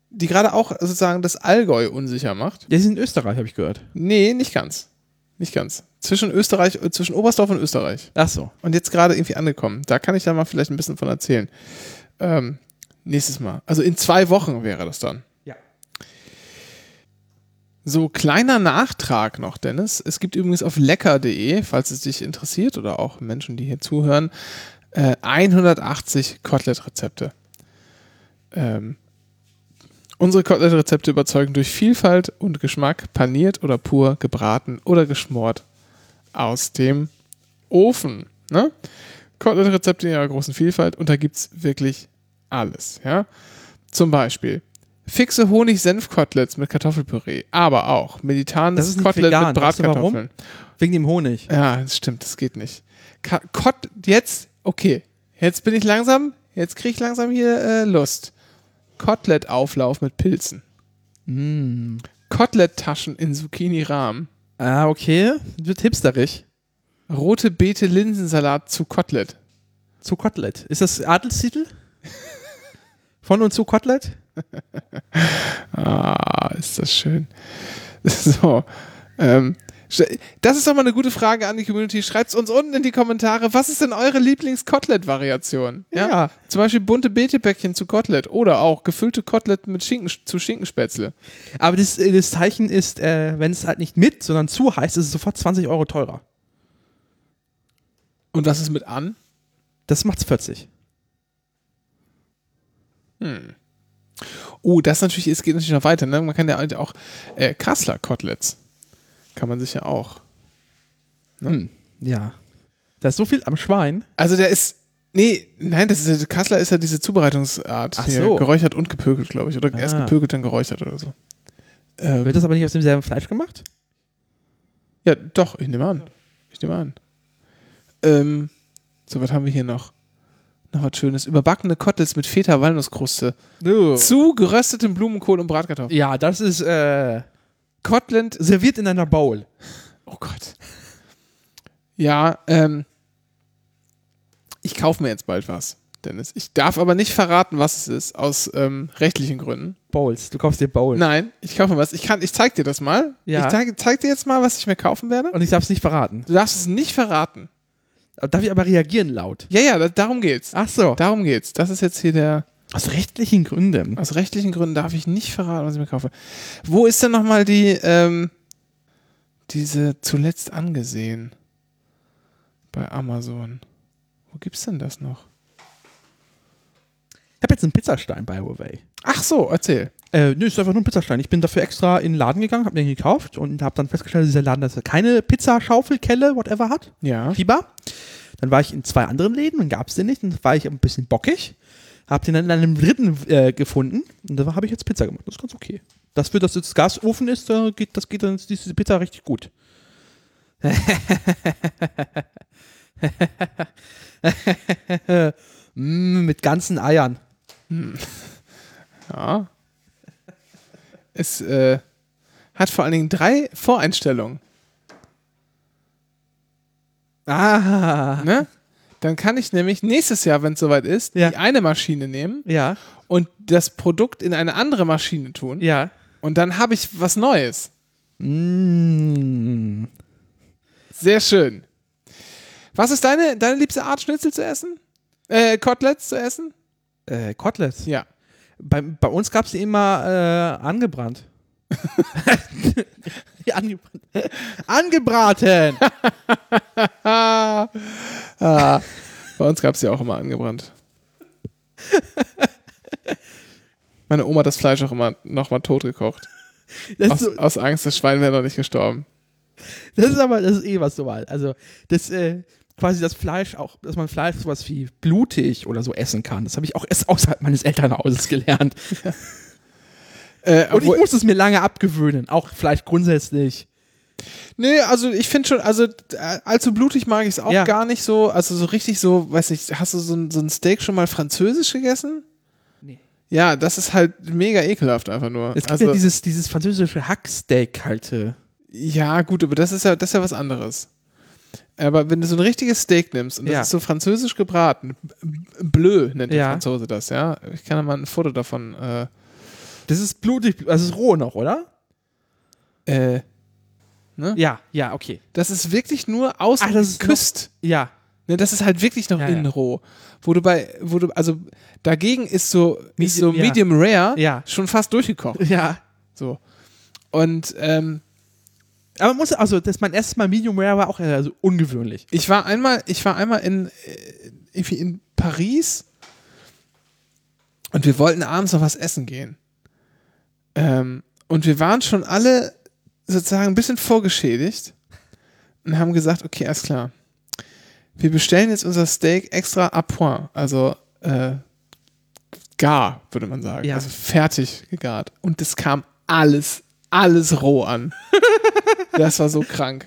die gerade auch sozusagen das Allgäu unsicher macht. Ja, sie sind in Österreich, habe ich gehört. Nee, nicht ganz. Nicht ganz. Zwischen Österreich, äh, zwischen Oberstdorf und Österreich. Ach so. Und jetzt gerade irgendwie angekommen. Da kann ich da mal vielleicht ein bisschen von erzählen. Ähm, nächstes Mal. Also in zwei Wochen wäre das dann. So, kleiner Nachtrag noch, Dennis. Es gibt übrigens auf lecker.de, falls es dich interessiert oder auch Menschen, die hier zuhören, äh, 180 Kotelett-Rezepte. Ähm, unsere Kotelett-Rezepte überzeugen durch Vielfalt und Geschmack, paniert oder pur, gebraten oder geschmort aus dem Ofen. Ne? Kotelett-Rezepte in ihrer großen Vielfalt und da gibt es wirklich alles. Ja? Zum Beispiel fixe Honig-Senf-Koteletts mit Kartoffelpüree, aber auch mediterranes Kotelett vegan. mit Weißt du? Bratkartoffeln. Wegen dem Honig. Ja, das stimmt, das geht nicht. Ka Kot jetzt, okay, jetzt bin ich langsam, jetzt kriege ich langsam hier äh, Lust. Kotelettauflauf mit Pilzen. Mm. Koteletttaschen in Zucchini-Rahmen. Ah, okay. Wird hipsterig. Rote Beete Linsensalat zu Kotelett. Zu Kotelett. Ist das Adelstitel? Von und zu Kotelett? Ah, ist das schön. So. Ähm, das ist doch mal eine gute Frage an die Community. Schreibt es uns unten in die Kommentare. Was ist denn eure Lieblings-Kotelett-Variation? Ja. Zum Beispiel bunte Beetebäckchen zu Kotelett oder auch gefüllte Kotelett mit Schinken, zu Schinkenspätzle. Aber das, äh, das Zeichen ist, äh, wenn es halt nicht mit, sondern zu heißt, ist es sofort 20 Euro teurer. Und was ist mit an? Das macht's 40. Oh, das natürlich, es geht natürlich noch weiter. Ne? Man kann ja auch äh, Kassler Koteletts. Kann man sich ja auch. Hm. Ja. Da ist so viel am Schwein. Also der ist. Nee, nein, das ist Kassler ist ja diese Zubereitungsart. Ach so. Geräuchert und gepökelt, glaube ich. Oder erst Ah. gepökelt, dann geräuchert oder so. Ähm, Wird das aber nicht aus demselben Fleisch gemacht? ja, doch, ich nehme an. Ich nehme an. Ähm, so, was haben wir hier noch? Noch was Schönes. Überbackene Koteletts mit Feta-Walnusskruste. Zu geröstetem Blumenkohl und Bratkartoffeln. Ja, das ist äh, Kotlet serviert in einer Bowl. Oh Gott. Ja, ähm, ich kaufe mir jetzt bald was. Dennis. Ich darf aber nicht verraten, was es ist, aus ähm, rechtlichen Gründen. Bowls. Du kaufst dir Bowls. Nein, ich kaufe mir was. Ich kann, ich zeig dir das mal. Ja. Ich zeig, zeig dir jetzt mal, was ich mir kaufen werde. Und ich darf es nicht verraten. Du darfst es nicht verraten. Darf ich aber reagieren laut? Ja, ja, da, darum geht's. Ach so. Darum geht's. Das ist jetzt hier der. Aus rechtlichen Gründen. Aus rechtlichen Gründen darf ich nicht verraten, was ich mir kaufe. Wo ist denn nochmal die, ähm, diese zuletzt angesehen? Bei Amazon. Wo gibt's denn das noch? Ich habe jetzt einen Pizzastein bei Huawei. Ach so, erzähl. Äh, nö, ist einfach nur ein Pizzastein. Ich bin dafür extra in den Laden gegangen, habe den gekauft und habe dann festgestellt, dass dieser Laden dass er keine Pizzaschaufelkelle, whatever hat. Ja. Fieber. Dann war ich in zwei anderen Läden, dann gab es den nicht, dann war ich ein bisschen bockig. Hab den dann in einem dritten äh, gefunden und da habe ich jetzt Pizza gemacht. Das ist ganz okay. Das für das jetzt Gasofen ist, da geht, das geht dann diese Pizza richtig gut. mm, mit ganzen Eiern. Ja. Es äh, hat vor allen Dingen drei Voreinstellungen. Ah. Ne? Dann kann ich nämlich nächstes Jahr, wenn es soweit ist, Ja. die eine Maschine nehmen Ja, und das Produkt in eine andere Maschine tun. ja. Und dann habe ich was Neues. Mm. Sehr schön. Was ist deine, deine liebste Art, Schnitzel zu essen? Äh, Koteletts zu essen? Äh, Koteletts. Ja. Bei, bei uns gab es immer äh, angebrannt. Angebrannt. Angebraten! Ah. Bei uns gab es ja auch immer angebrannt. Meine Oma hat das Fleisch auch immer nochmal tot gekocht. Aus, so, aus Angst, das Schwein wäre noch nicht gestorben. das ist aber, das ist eh was normal. Also, das, äh, quasi das Fleisch auch, dass man Fleisch sowas wie blutig oder so essen kann. Das habe ich auch erst außerhalb meines Elternhauses gelernt. Äh, Und ich muss es mir lange abgewöhnen. Auch Fleisch grundsätzlich. Nee, also ich finde schon, also äh, allzu blutig mag ich es auch Ja. gar nicht so. Also so richtig so, weiß nicht, hast du so ein, so ein Steak schon mal französisch gegessen? Nee. Ja, das ist halt mega ekelhaft einfach nur. Es gibt also, ja dieses, dieses französische Hacksteak halt. äh, ja, gut, aber das ist ja, das ist ja was anderes. Aber wenn du so ein richtiges Steak nimmst und das Ja. ist so französisch gebraten, bleu nennt der Ja. Franzose das, ja. Ich kann da mal ein Foto davon. Äh, Das ist blutig, also es ist roh noch, oder? äh, Ja, ja, okay. das ist wirklich nur außen Ach, das ist geküsst. Ja, Ne, das ist halt wirklich noch Ja, innen roh. Wo du bei, wo du, also dagegen ist so, ist so Medium- Rare schon fast durchgekocht. ja. So. Und ähm, Aber man muss, also das mein erstes Mal Medium Rare war auch also ungewöhnlich. ich war einmal, ich war einmal in, äh, irgendwie in Paris und wir wollten abends noch was essen gehen. Ähm, und wir waren schon alle sozusagen ein bisschen vorgeschädigt und haben gesagt, okay, alles klar. Wir bestellen jetzt unser Steak extra à point, also äh, gar, würde man sagen. Ja. Also fertig gegart. Und das kam alles, alles roh an. das war so krank.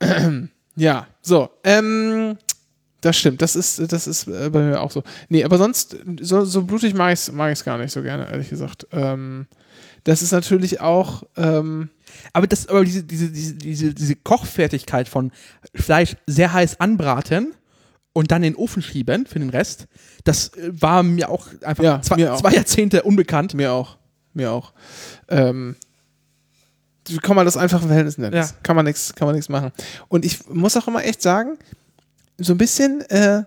ja, so. Ähm, das stimmt, das ist, das ist äh, bei mir auch so. Nee, aber sonst, so, so blutig mag ich es mag ich's gar nicht so gerne, ehrlich gesagt. Ähm, das ist natürlich auch, ähm, Aber das, aber diese, diese, diese, diese, diese Kochfertigkeit von Fleisch sehr heiß anbraten und dann in den Ofen schieben für den Rest, das äh, war mir auch einfach Ja, zwei, mir auch. zwei Jahrzehnte unbekannt. Mir auch. Mir auch. Ähm, wie kann man das einfach im Verhältnis nennen? Ja. Kann man nichts, kann man nichts machen. Und ich muss auch immer echt sagen, so ein bisschen äh,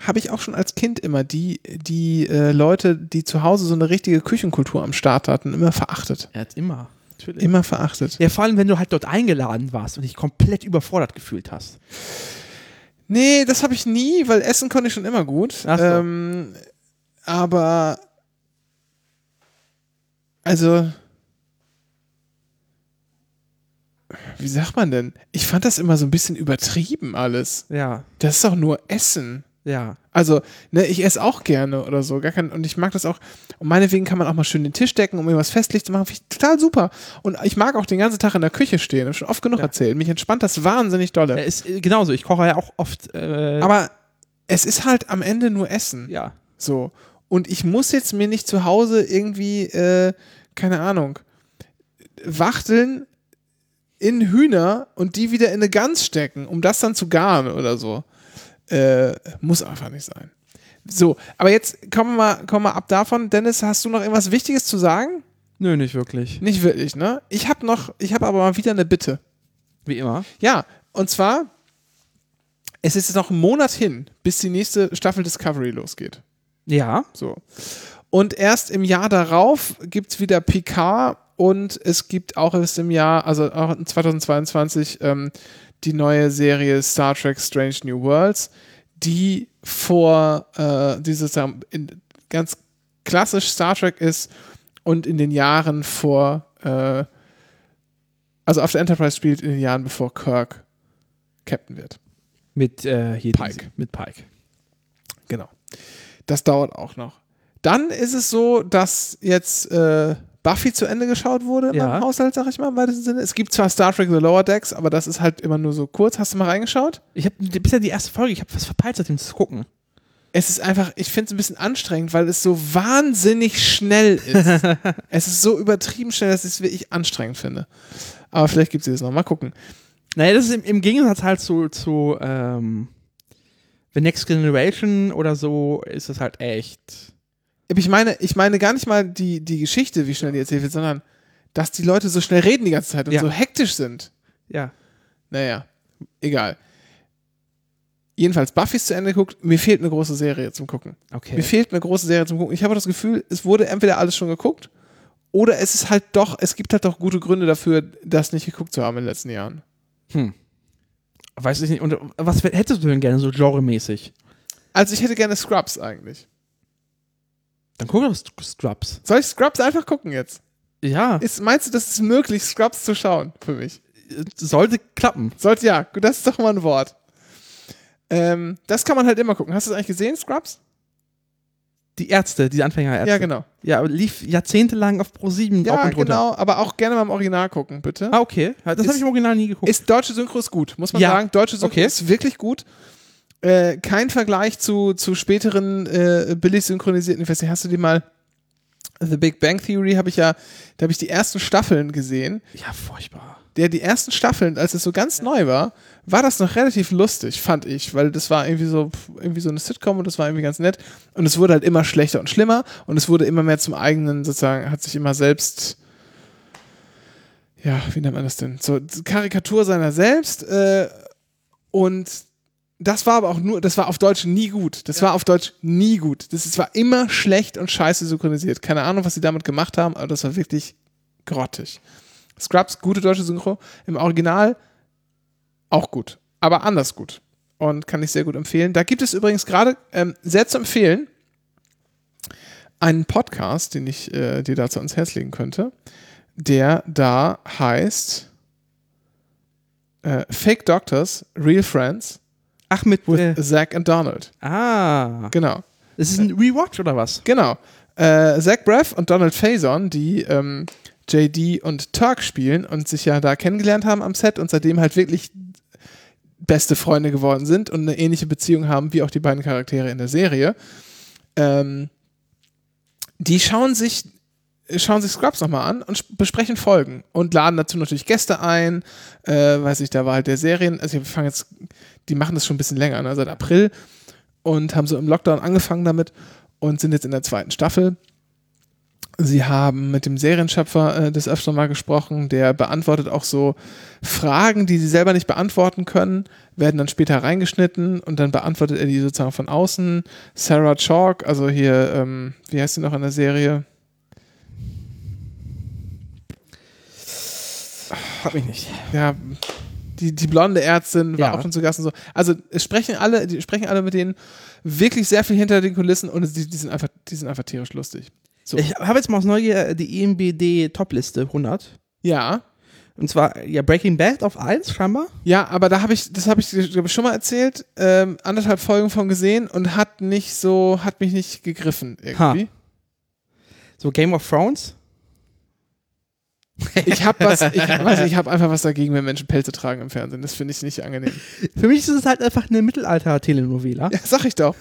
habe ich auch schon als Kind immer die, die äh, Leute, die zu Hause so eine richtige Küchenkultur am Start hatten, immer verachtet. Ja, immer. Natürlich. Immer verachtet. Ja, vor allem, wenn du halt dort eingeladen warst und dich komplett überfordert gefühlt hast. Nee, das habe ich nie, weil Essen konnte ich schon immer gut. So. Ähm, aber also wie sagt man denn? Ich fand das immer so ein bisschen übertrieben alles. Ja, Das ist doch nur Essen. ja. Also, ne, ich esse auch gerne oder so, gar kein, und ich mag das auch. Und meinetwegen kann man auch mal schön den Tisch decken, um irgendwas festlich zu machen. Finde ich total super. Und ich mag auch den ganzen Tag in der Küche stehen. Hab schon oft genug Ja. erzählt. Mich entspannt das wahnsinnig dolle. ja ist äh, genauso. Ich koche ja auch oft. Äh, Aber es ist halt am Ende nur Essen. ja. So. Und ich muss jetzt mir nicht zu Hause irgendwie, äh, keine Ahnung, wachteln in Hühner und die wieder in eine Gans stecken, um das dann zu garen oder so. Äh, muss einfach nicht sein. So, aber jetzt kommen wir, mal, kommen wir ab davon. Dennis, hast du noch irgendwas Wichtiges zu sagen? Nö, nicht wirklich. Nicht wirklich, ne? Ich habe noch, ich habe aber mal wieder eine Bitte. Wie immer. Ja, und zwar, es ist jetzt noch ein Monat hin, bis die nächste Staffel Discovery losgeht. Ja. So. Und erst im Jahr darauf gibt es wieder Picard und es gibt auch erst im Jahr, also auch in 2022, ähm, die neue Serie Star Trek Strange New Worlds, die vor äh, dieses in, ganz klassisch Star Trek ist und in den Jahren vor, äh, also auf der Enterprise spielt in den Jahren bevor Kirk Captain wird. Mit äh, Pike. diese- mit Pike. Genau. Das dauert auch noch. Dann ist es so, dass jetzt äh, Buffy zu Ende geschaut wurde in Ja. meinem Haushalt, sag ich mal, im weitesten Sinne. Es gibt zwar Star Trek The Lower Decks, aber das ist halt immer nur so kurz. Hast du mal reingeschaut? Ich habe bisher die erste Folge, ich habe was verpeilt, seitdem zu gucken. Es ist einfach, ich finde es ein bisschen anstrengend, weil es so wahnsinnig schnell ist. es ist so übertrieben schnell, dass ich es wirklich anstrengend finde. Aber vielleicht gibt es das noch. Mal gucken. Naja, das ist im, im Gegensatz halt zu, zu ähm, The Next Generation oder so, ist es halt echt. Ich meine, ich meine gar nicht mal die, die Geschichte, wie schnell die erzählt wird, sondern dass die Leute so schnell reden die ganze Zeit und Ja. so hektisch sind. Ja. Naja, egal. Jedenfalls, Buffy ist zu Ende geguckt. Mir fehlt eine große Serie zum Gucken. Okay. Mir fehlt eine große Serie zum Gucken. Ich habe das Gefühl, es wurde entweder alles schon geguckt oder es ist halt doch, es gibt halt doch gute Gründe dafür, das nicht geguckt zu haben in den letzten Jahren. Weiß ich nicht. Und was hättest du denn gerne so genremäßig? Also ich hätte gerne Scrubs eigentlich. Dann guck doch Scrubs. Soll ich Scrubs einfach gucken jetzt? Ja. Ist, meinst du, das ist möglich, Scrubs zu schauen für mich? Sollte klappen. Sollte ja, gut, das ist doch mal ein Wort. Ähm, das kann man halt immer gucken. Hast du das eigentlich gesehen, Scrubs? Die Ärzte, die Anfängerärzte. Ja, genau. Ja, aber lief jahrzehntelang auf Pro 7 Ja, genau, aber auch gerne mal im Original gucken, bitte. Ah, okay. Das habe ich im Original nie geguckt. Ist deutsche Synchro ist gut, muss man Ja. sagen. Deutsche Synchro Okay. ist wirklich gut. Äh, kein Vergleich zu, zu späteren äh, billig synchronisierten. Ich weiß nicht, hast du die mal The Big Bang Theory habe ich ja, da habe ich die ersten Staffeln gesehen. ja, furchtbar. Der die ersten Staffeln, als es so ganz neu war, war das noch relativ lustig, fand ich, weil das war irgendwie so irgendwie so eine Sitcom und das war irgendwie ganz nett und es wurde halt immer schlechter und schlimmer und es wurde immer mehr zum eigenen sozusagen, hat sich immer selbst ja, wie nennt man das denn? So Karikatur seiner selbst äh, und das war aber auch nur, das war auf Deutsch nie gut. Das war auf Deutsch nie gut. Das ist, war immer schlecht und scheiße synchronisiert. Keine Ahnung, was sie damit gemacht haben, aber das war wirklich grottig. Scrubs, gute deutsche Synchro. Im Original auch gut, aber anders gut. Und kann ich sehr gut empfehlen. Da gibt es übrigens gerade ähm, sehr zu empfehlen einen Podcast, den ich äh, dir dazu ans Herz legen könnte, der da heißt äh, Fake Doctors, Real Friends Ach, mit. with Äh, Zach and Donald. ah. Genau. Das ist ein Rewatch oder was? Genau. Äh, Zach Braff und Donald Faison, die ähm, JD und Turk spielen und sich ja da kennengelernt haben am Set und seitdem halt wirklich beste Freunde geworden sind und eine ähnliche Beziehung haben wie auch die beiden Charaktere in der Serie. Ähm, die schauen sich schauen sich Scrubs nochmal an und sp- besprechen Folgen und laden dazu natürlich Gäste ein. Äh, weiß ich, da war halt der Serien, also wir fangen jetzt, die machen das schon ein bisschen länger, ne, seit April und haben so im Lockdown angefangen damit und sind jetzt in der zweiten Staffel. Sie haben mit dem Serienschöpfer äh, des Öfteren mal gesprochen, der beantwortet auch so Fragen, die sie selber nicht beantworten können, werden dann später reingeschnitten und dann beantwortet er die sozusagen von außen. Sarah Chalk, also hier, ähm, wie heißt sie noch in der Serie? Hab ich nicht. ja, die, die blonde Ärztin war Ja. auch schon zu Gast und so. Also es sprechen alle, die sprechen alle mit denen wirklich sehr viel hinter den Kulissen und die, die sind einfach, die sind einfach tierisch lustig. So. Ich habe jetzt mal aus Neugier die E EMBD Topliste 100. ja, Und zwar ja Breaking Bad auf 1 scheinbar. ja, aber da habe ich, das habe ich, glaube ich, schon mal erzählt, ähm, anderthalb Folgen von gesehen und hat nicht so, hat mich nicht gegriffen irgendwie. So Game of Thrones. Ich habe was, ich, weiß ich habe einfach was dagegen, wenn Menschen Pelze tragen im Fernsehen. Das finde ich nicht angenehm. Für mich ist es halt einfach eine Mittelalter-Telenovela. Ja, sag ich doch.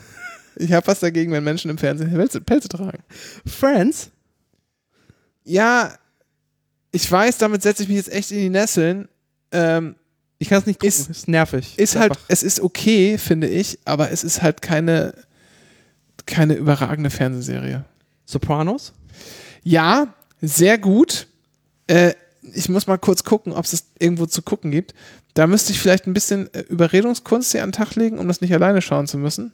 Ich habe was dagegen, wenn Menschen im Fernsehen Pelze, Pelze tragen. Friends. Ja, ich weiß, damit setze ich mich jetzt echt in die Nesseln. Ähm, Ich kann es nicht gucken. Ist- Ist, nervig. Ist halt, es ist okay, finde ich, aber es ist halt keine, keine überragende Fernsehserie. Sopranos? Ja, sehr gut. Äh, ich muss mal kurz gucken, ob es irgendwo zu gucken gibt. Da müsste ich vielleicht ein bisschen äh, Überredungskunst hier an den Tag legen, um das nicht alleine schauen zu müssen.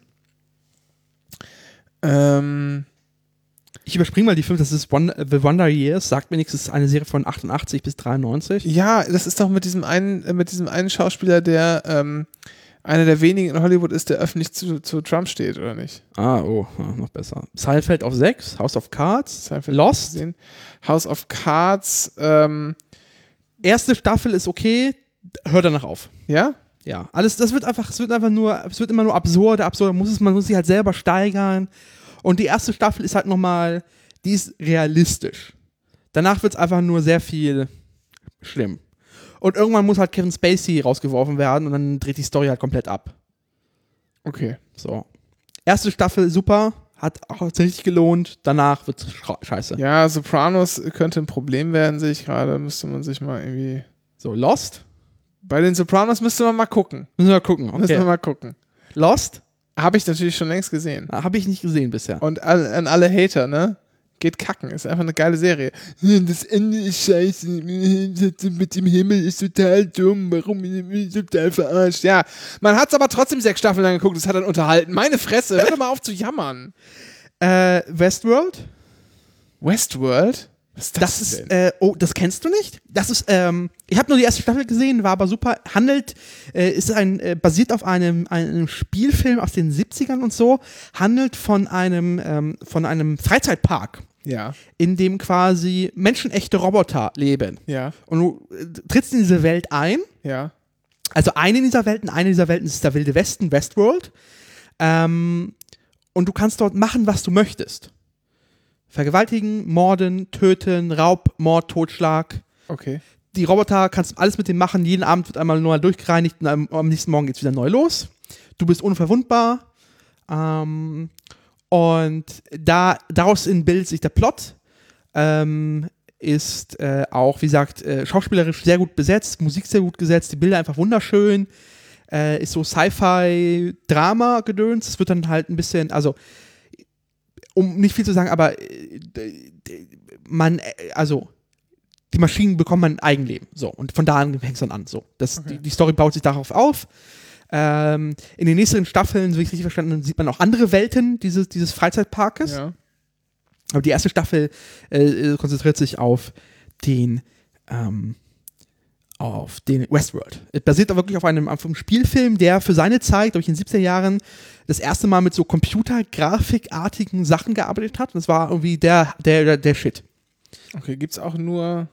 Ähm, Ich überspringe mal die fünf. Das ist Wonder, The Wonder Years. Sagt mir nichts. Das ist eine Serie von 88 bis 93. ja, das ist doch mit diesem einen, äh, mit diesem einen Schauspieler, der ähm, einer der wenigen in Hollywood ist, der öffentlich zu, zu Trump steht, oder nicht? Ah, oh, noch besser. Seinfeld auf 6, House of Cards, Seinfeld Lost. gesehen. House of Cards, ähm, Erste Staffel ist okay, hör danach auf. ja? Ja, alles, das wird einfach, es wird einfach nur, es wird immer nur absurder, absurder, muss es, man muss sich halt selber steigern. Und die erste Staffel ist halt nochmal, die ist realistisch. Danach wird es einfach nur sehr viel schlimm. Und irgendwann muss halt Kevin Spacey rausgeworfen werden und dann dreht die Story halt komplett ab. Okay. So. Erste Staffel super, hat auch richtig gelohnt, danach wird es scheiße. Ja, Sopranos könnte ein Problem werden, sehe ich gerade. Müsste man sich mal irgendwie. So, Lost? Bei den Sopranos müsste man mal gucken. Müssen wir gucken. Müssen wir Okay. mal gucken. Lost? Habe ich natürlich schon längst gesehen. Habe ich nicht gesehen bisher. Und all, an alle Hater, ne? Geht kacken. Ist einfach eine geile Serie. Das Ende ist scheiße. Mit dem Himmel ist total dumm. Warum bin ich total verarscht? Ja, man hat es aber trotzdem sechs Staffeln lang geguckt. Es hat dann unterhalten. Meine Fresse. Hör doch mal auf zu jammern. Äh, Westworld? Westworld? Was ist das, Das ist, äh, oh, das kennst du nicht? Das ist, ähm, ich habe nur die erste Staffel gesehen, war aber super. Handelt, äh, ist ein, äh, basiert auf einem, einem Spielfilm aus den 70ern und so, handelt von einem, ähm, von einem Freizeitpark, ja, in dem quasi menschenechte Roboter leben. ja, Und du äh, trittst in diese Welt ein. ja. Also eine dieser Welten, eine dieser Welten ist der Wilde Westen, Westworld. Ähm, und du kannst dort machen, was du möchtest. Vergewaltigen, morden, töten, Raub, Mord, Totschlag. Okay. Die Roboter kannst du alles mit denen machen. Jeden Abend wird einmal neu durchgereinigt und am, nächsten Morgen geht's wieder neu los. Du bist unverwundbar. Ähm, und da, daraus bildet sich der Plot. Ähm, ist äh, auch, wie gesagt, äh, schauspielerisch sehr gut besetzt, Musik sehr gut gesetzt, die Bilder einfach wunderschön. Äh, ist so Sci-Fi-Drama-Gedöns. Es wird dann halt ein bisschen, also, um nicht viel zu sagen, aber äh, man, äh, also, die Maschinen bekommen ein Eigenleben. So, und von da an fängt es dann an. So, das, die, die Story baut sich darauf auf. Ähm, in den nächsten Staffeln, so wie ich es richtig verstanden habe, sieht man auch andere Welten dieses, dieses Freizeitparkes. Ja. Aber die erste Staffel äh, konzentriert sich auf den ähm, auf den Westworld. Es basiert auch wirklich auf einem, auf einem Spielfilm, der für seine Zeit, glaube ich, in den 70er Jahren das erste Mal mit so Computergrafikartigen Sachen gearbeitet hat. Und das war irgendwie der, der, der, der Shit. Okay, gibt's auch nur.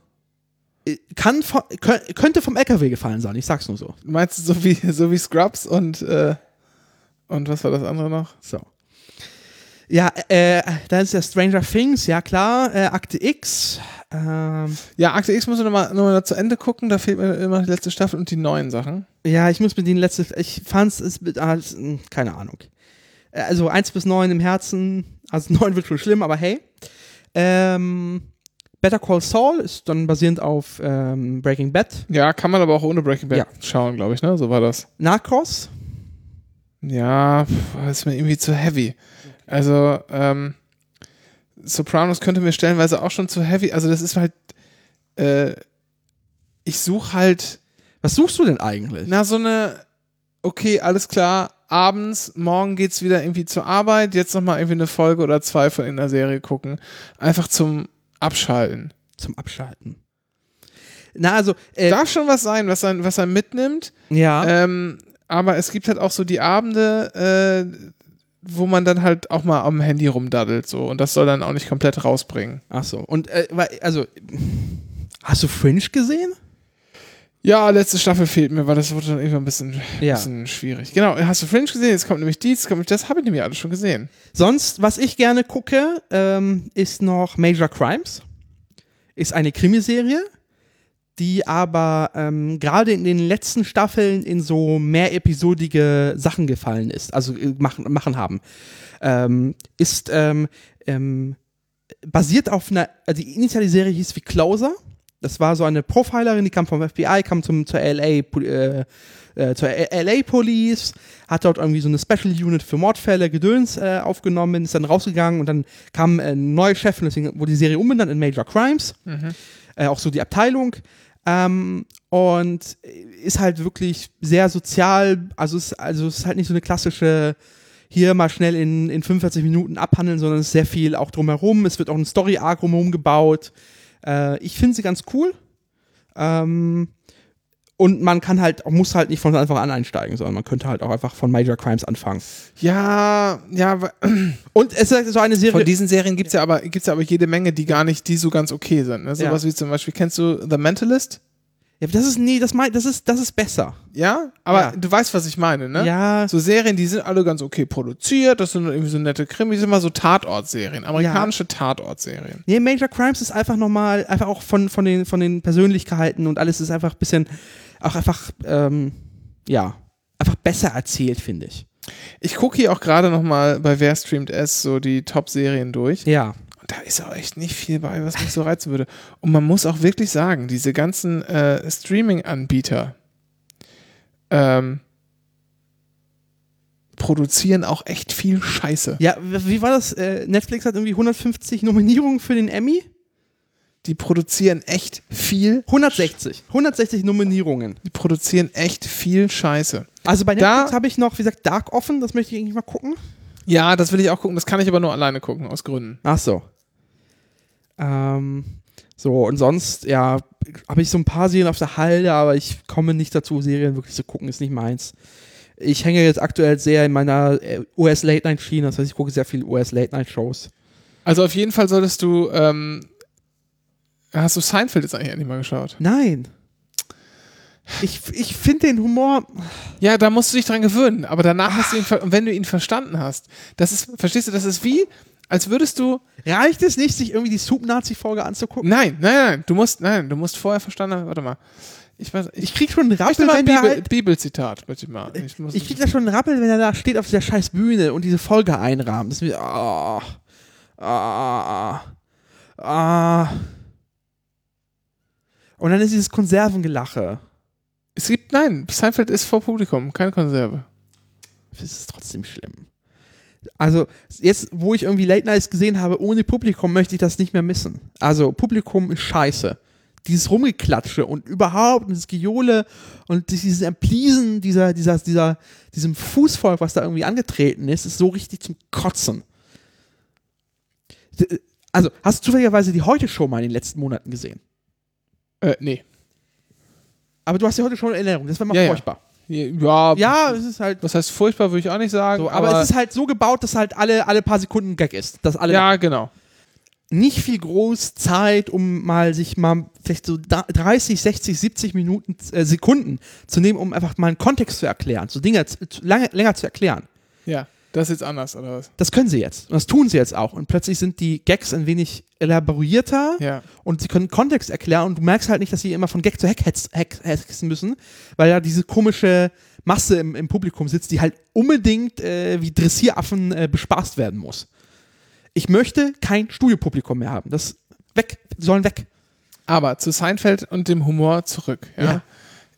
Äh, Kann von, kö- könnte vom LKW gefallen sein, ich sag's nur so. Meinst du so wie, so wie Scrubs und, äh, und was war das andere noch? So. Ja, äh, da ist ja Stranger Things, ja klar, äh, Akte X, ähm, Ja, Akte X muss ich nochmal noch mal zu Ende gucken, da fehlt mir immer die letzte Staffel und die neuen Sachen. Ja, ich muss mit den letzten, ich fand's, es, mit- ah, mh, keine Ahnung. Äh, Also 1 bis 9 im Herzen, also 9 wird schon schlimm, aber hey. Ähm, Better Call Saul ist dann basierend auf ähm, Breaking Bad. Ja, kann man aber auch ohne Breaking Bad Ja. schauen, glaube ich, ne? So war das. Narcos, Ja, pf, das ist mir irgendwie zu heavy. Also, ähm, Sopranos könnte mir stellenweise auch schon zu heavy. Also, das ist halt, äh, ich suche halt, was suchst du denn eigentlich? na, so eine, okay, alles klar, abends, morgen geht's wieder irgendwie zur Arbeit, jetzt nochmal irgendwie eine Folge oder zwei von in der Serie gucken. Einfach zum Abschalten. Zum Abschalten. Na, also, äh, Darf schon was sein, was er, was er mitnimmt. ja. Ähm, aber es gibt halt auch so die Abende, äh, wo man dann halt auch mal am Handy rumdaddelt so und das soll dann auch nicht komplett rausbringen. Ach so. Und, äh, also, hast du Fringe gesehen? Ja, letzte Staffel fehlt mir, weil das wurde dann irgendwann ein bisschen, Ja. bisschen schwierig. Genau, hast du Fringe gesehen? Jetzt kommt nämlich dies, kommt nämlich das, habe ich nämlich alles schon gesehen. Sonst, was ich gerne gucke, ähm, ist noch Major Crimes. Ist eine Krimiserie, die aber ähm, gerade in den letzten Staffeln in so mehr episodige Sachen gefallen ist, also äh, machen, machen haben. Ähm, ist ähm, ähm, basiert auf einer, also die initiale Serie hieß wie Closer. Das war so eine Profilerin, die kam vom FBI, kam zum, zur LA, äh, äh, zur LA Police, hat dort irgendwie so eine Special Unit für Mordfälle, Gedöns äh, aufgenommen, ist dann rausgegangen und dann kam eine neue Chefin, deswegen wurde die Serie umbenannt in Major Crimes. Äh, auch so die Abteilung. Ähm, und ist halt wirklich sehr sozial, also es, also ist halt nicht so eine klassische hier mal schnell in, in 45 Minuten abhandeln, sondern es ist sehr viel auch drumherum. Es wird auch ein Story-Arc drumherum gebaut. Äh, ich finde sie ganz cool. Ähm, und man kann halt, muss halt nicht von Anfang an einsteigen, sondern man könnte halt auch einfach von Major Crimes anfangen. Ja, ja, Und es ist so eine Serie. von diesen Serien gibt es ja, aber, gibt's ja aber jede Menge, die gar nicht, die so ganz okay sind. Ne? Sowas wie zum Beispiel, kennst du The Mentalist? ja, das ist, nee, das, mein, das, ist, das ist besser. Ja, aber Ja. du weißt, was ich meine, ne? Ja. So Serien, die sind alle ganz okay produziert, das sind irgendwie so nette Krimis, immer so Tatortserien, amerikanische Tatortserien. Nee, Major Crimes ist einfach nochmal, einfach auch von, von, den, von den Persönlichkeiten und alles ist einfach ein bisschen, auch einfach, ähm, ja, einfach besser erzählt, finde ich. Ich gucke hier auch gerade noch mal bei Wer streamt S so die Top-Serien durch. Ja. Und da ist auch echt nicht viel bei, was mich so reizen würde. Und man muss auch wirklich sagen, diese ganzen äh, Streaming-Anbieter ähm, produzieren auch echt viel Scheiße. Ja, wie war das? Äh, Netflix hat irgendwie 150 Nominierungen für den Emmy? Die produzieren echt viel. 160. 160 Nominierungen. Die produzieren echt viel Scheiße. Also bei Netflix habe ich noch, wie gesagt, Dark offen, das möchte ich eigentlich mal gucken. Ja, das will ich auch gucken. Das kann ich aber nur alleine gucken, aus Gründen. Ach so. Ähm, so, und sonst, ja, habe ich so ein paar Serien auf der Halde, aber ich komme nicht dazu, Serien wirklich zu gucken, ist nicht meins. Ich hänge jetzt aktuell sehr in meiner äh, US-Late-Night-Schiene, das heißt, ich gucke sehr viel US-Late-Night-Shows. Also auf jeden Fall solltest du. Ähm, hast du Seinfeld jetzt eigentlich endlich mal geschaut? Nein. Ich, ich finde den Humor. Ja, da musst du dich dran gewöhnen. Aber danach hast du ihn, wenn du ihn verstanden hast, das ist, verstehst du, das ist wie, als würdest du, Reicht es nicht, sich irgendwie die Soup-Nazi-Folge anzugucken? nein, nein, nein, du musst, nein, du musst vorher verstanden haben, warte mal. Ich weiß, ich Ich krieg schon einen Rappel, wenn Bibel, halt, Bibelzitat, ich mal. Ich, muss, Ich krieg da schon einen Rappel, wenn er da steht auf dieser scheiß Bühne und diese Folge einrahmt. Das ist mir. Ah. Ah. Ah. Und dann ist dieses Konservengelache. es gibt, nein, Seinfeld ist vor Publikum, keine Konserve. Das ist trotzdem schlimm. Also, jetzt, wo ich irgendwie Late Nights gesehen habe, ohne Publikum, möchte ich das nicht mehr missen. Also, Publikum ist scheiße. Dieses Rumgeklatsche und überhaupt dieses Gejohle und dieses Empleasen dieser, dieser, dieser, diesem Fußvolk, was da irgendwie angetreten ist, ist so richtig zum Kotzen. Also, hast du zufälligerweise die Heute-Show mal in den letzten Monaten gesehen? Äh, nee. Aber du hast die Heute-Show in Erinnerung, das war mal Ja, ja. furchtbar. Ja, Ja, es ist halt was heißt furchtbar, würde ich auch nicht sagen. so, aber, es ist halt so gebaut, dass halt alle, alle paar Sekunden ein Gag ist. Dass alle ja, genau. nicht viel groß Zeit, um mal sich mal vielleicht so da- 30, 60, 70 Minuten, äh, Sekunden zu nehmen, um einfach mal einen Kontext zu erklären, so Dinge zu, zu, lange, länger zu erklären. Ja, das ist jetzt anders, oder was? Das können sie jetzt. Und das tun sie jetzt auch. Und plötzlich sind die Gags ein wenig elaborierter Ja. und sie können Kontext erklären und du merkst halt nicht, dass sie immer von Gag zu Hack hetzen müssen, weil da diese komische Masse im, im Publikum sitzt, die halt unbedingt äh, wie Dressieraffen äh, bespaßt werden muss. Ich möchte kein Studiopublikum mehr haben. Das weg, die sollen weg. Aber zu Seinfeld und dem Humor zurück. Ja. Ja.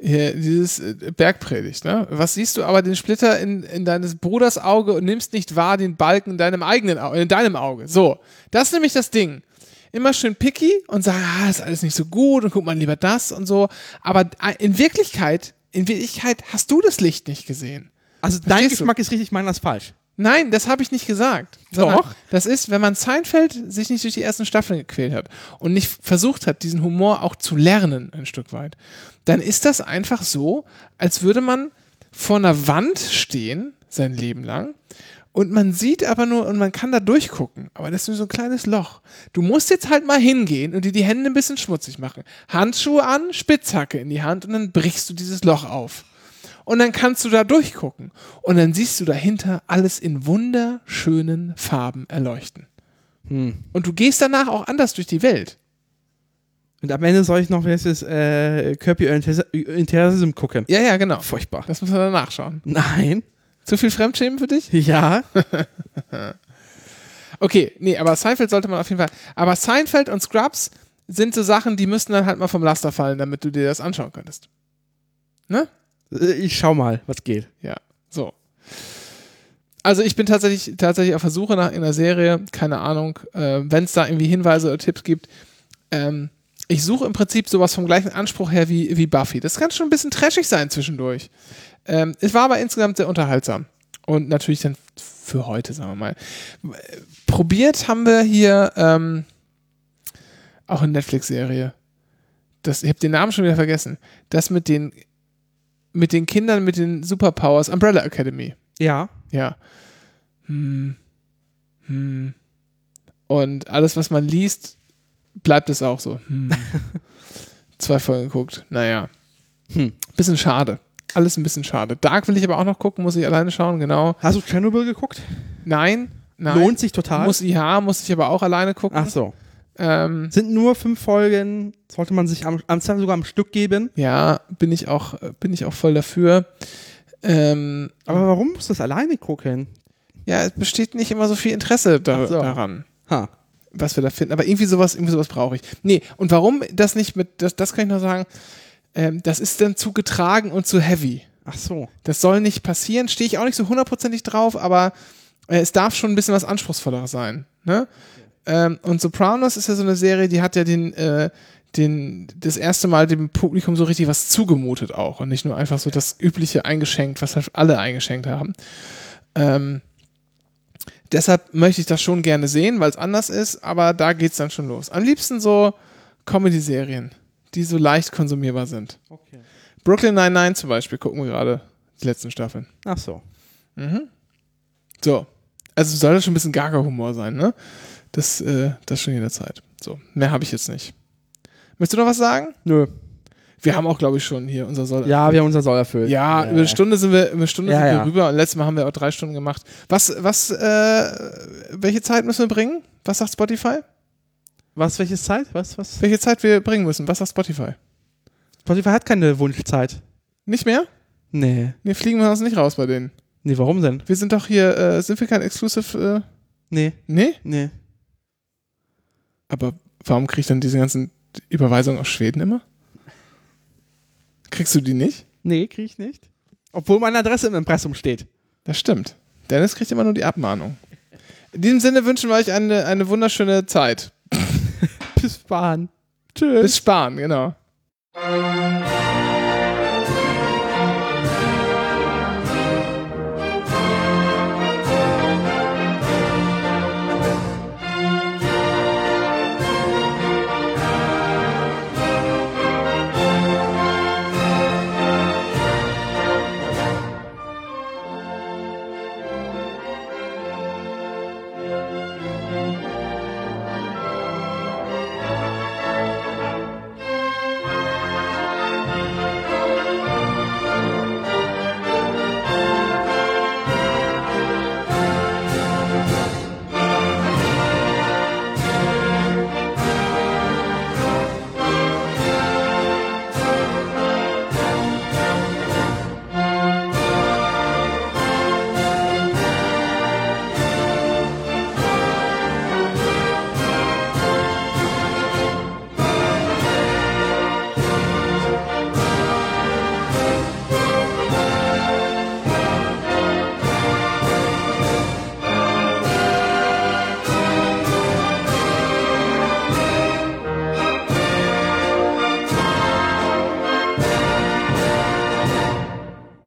Hier, dieses äh, Bergpredigt, ne? Was siehst du aber den Splitter in, in deines Bruders Auge und nimmst nicht wahr den Balken in deinem eigenen Auge, in deinem Auge. So. Das ist nämlich das Ding. Immer schön picky und sagen, ah, ist alles nicht so gut und guck mal lieber das und so. Aber äh, in Wirklichkeit, in Wirklichkeit hast du das Licht nicht gesehen. Also dein Verstehst du? Geschmack ist richtig, meiner ist falsch. Nein, das habe ich nicht gesagt. Doch. Das ist, wenn man Seinfeld sich nicht durch die ersten Staffeln gequält hat und nicht versucht hat, diesen Humor auch zu lernen, ein Stück weit, dann ist das einfach so, als würde man vor einer Wand stehen, sein Leben lang, und man sieht aber nur, und man kann da durchgucken, aber das ist nur so ein kleines Loch. Du musst jetzt halt mal hingehen und dir die Hände ein bisschen schmutzig machen. Handschuhe an, Spitzhacke in die Hand und dann brichst du dieses Loch auf. Und dann kannst du da durchgucken. Und dann siehst du dahinter alles in wunderschönen Farben erleuchten. Und du gehst danach auch anders durch die Welt. Und am Ende soll ich noch, wie heißt es, äh, Kirby Interism gucken. Ja, ja, genau. Furchtbar. Das muss man dann nachschauen. Nein. Zu viel Fremdschämen für dich? Ja. Okay, nee, aber Seinfeld sollte man auf jeden Fall. Aber Seinfeld und Scrubs sind so Sachen, die müssten dann halt mal vom Laster fallen, damit du dir das anschauen könntest. Ne? Äh, Ich schau mal, was geht. Ja, so. Also ich bin tatsächlich, tatsächlich auf der Suche nach einer Serie, keine Ahnung, äh, wenn es da irgendwie Hinweise oder Tipps gibt. Ähm, ich suche im Prinzip sowas vom gleichen Anspruch her wie, wie Buffy. Das kann schon ein bisschen trashig sein zwischendurch. Ähm, es war aber insgesamt sehr unterhaltsam. Und natürlich dann für heute, sagen wir mal. Probiert haben wir hier ähm, auch eine Netflix-Serie. Ich habe den Namen schon wieder vergessen. Das mit den, mit den Kindern mit den Superpowers, Umbrella Academy. Ja. Ja. Hm. Hm. Und alles, was man liest, bleibt es auch so. Hm. Zwei Folgen geguckt. Naja. Hm. Bisschen schade. Alles ein bisschen schade. Dark will ich aber auch noch gucken, muss ich alleine schauen, genau. Hast du Chernobyl geguckt? Nein. Nein. Lohnt sich total. Muss, ja, muss ich aber auch alleine gucken. Ach so. Ähm, Sind nur fünf Folgen, sollte man sich am, am sogar am Stück geben. ja, bin ich auch, bin ich auch voll dafür. Ähm, Aber warum musst du das alleine gucken? ja, es besteht nicht immer so viel Interesse da, so. daran. Ha. was wir da finden. Aber irgendwie sowas, irgendwie sowas brauche ich. Nee, und warum das nicht mit, das, das kann ich nur sagen, ähm, das ist dann zu getragen und zu heavy. Ach so. Das soll nicht passieren, stehe ich auch nicht so hundertprozentig drauf, aber äh, es darf schon ein bisschen was Anspruchsvolleres sein. Ne? Ähm, und Sopranos ist ja so eine Serie, die hat ja den, äh, den, das erste Mal dem Publikum so richtig was zugemutet auch und nicht nur einfach so das übliche eingeschenkt, was halt alle eingeschenkt haben. Ähm, deshalb möchte ich das schon gerne sehen, weil es anders ist, aber da geht's dann schon los. Am liebsten so Comedy-Serien, die so leicht konsumierbar sind. Okay. Brooklyn 99 zum Beispiel gucken wir gerade, die letzten Staffeln. Ach so. So. Also soll das schon ein bisschen Gaga-Humor sein, ne? Das, äh, das schon jederzeit. So, mehr habe ich jetzt nicht. Möchtest du noch was sagen? Nö. Wir haben auch, glaube ich, schon hier unser Soll. Ja, wir haben unser Soll erfüllt. Ja, über eine Stunde sind wir, über eine Stunde Ja, sind wir ja. rüber und letztes Mal haben wir auch drei Stunden gemacht. Was, was, äh, welche Zeit müssen wir bringen? Was sagt Spotify? Was, welche Zeit? Was, was? Welche Zeit wir bringen müssen? Was sagt Spotify? Spotify hat keine Wunschzeit. Nicht mehr? Nee. Nee, fliegen wir uns nicht raus bei denen. Nee, warum denn? Wir sind doch hier, äh, sind wir kein Exclusive, äh, Nee. nee? Nee. Aber warum krieg ich dann diese ganzen Überweisungen aus Schweden immer? Kriegst du die nicht? Nee, krieg ich nicht. Obwohl meine Adresse im Impressum steht. Das stimmt. Dennis kriegt immer nur die Abmahnung. In diesem Sinne wünschen wir euch eine, eine wunderschöne Zeit. Bis Bahn. Tschüss. Bis Spahn, genau.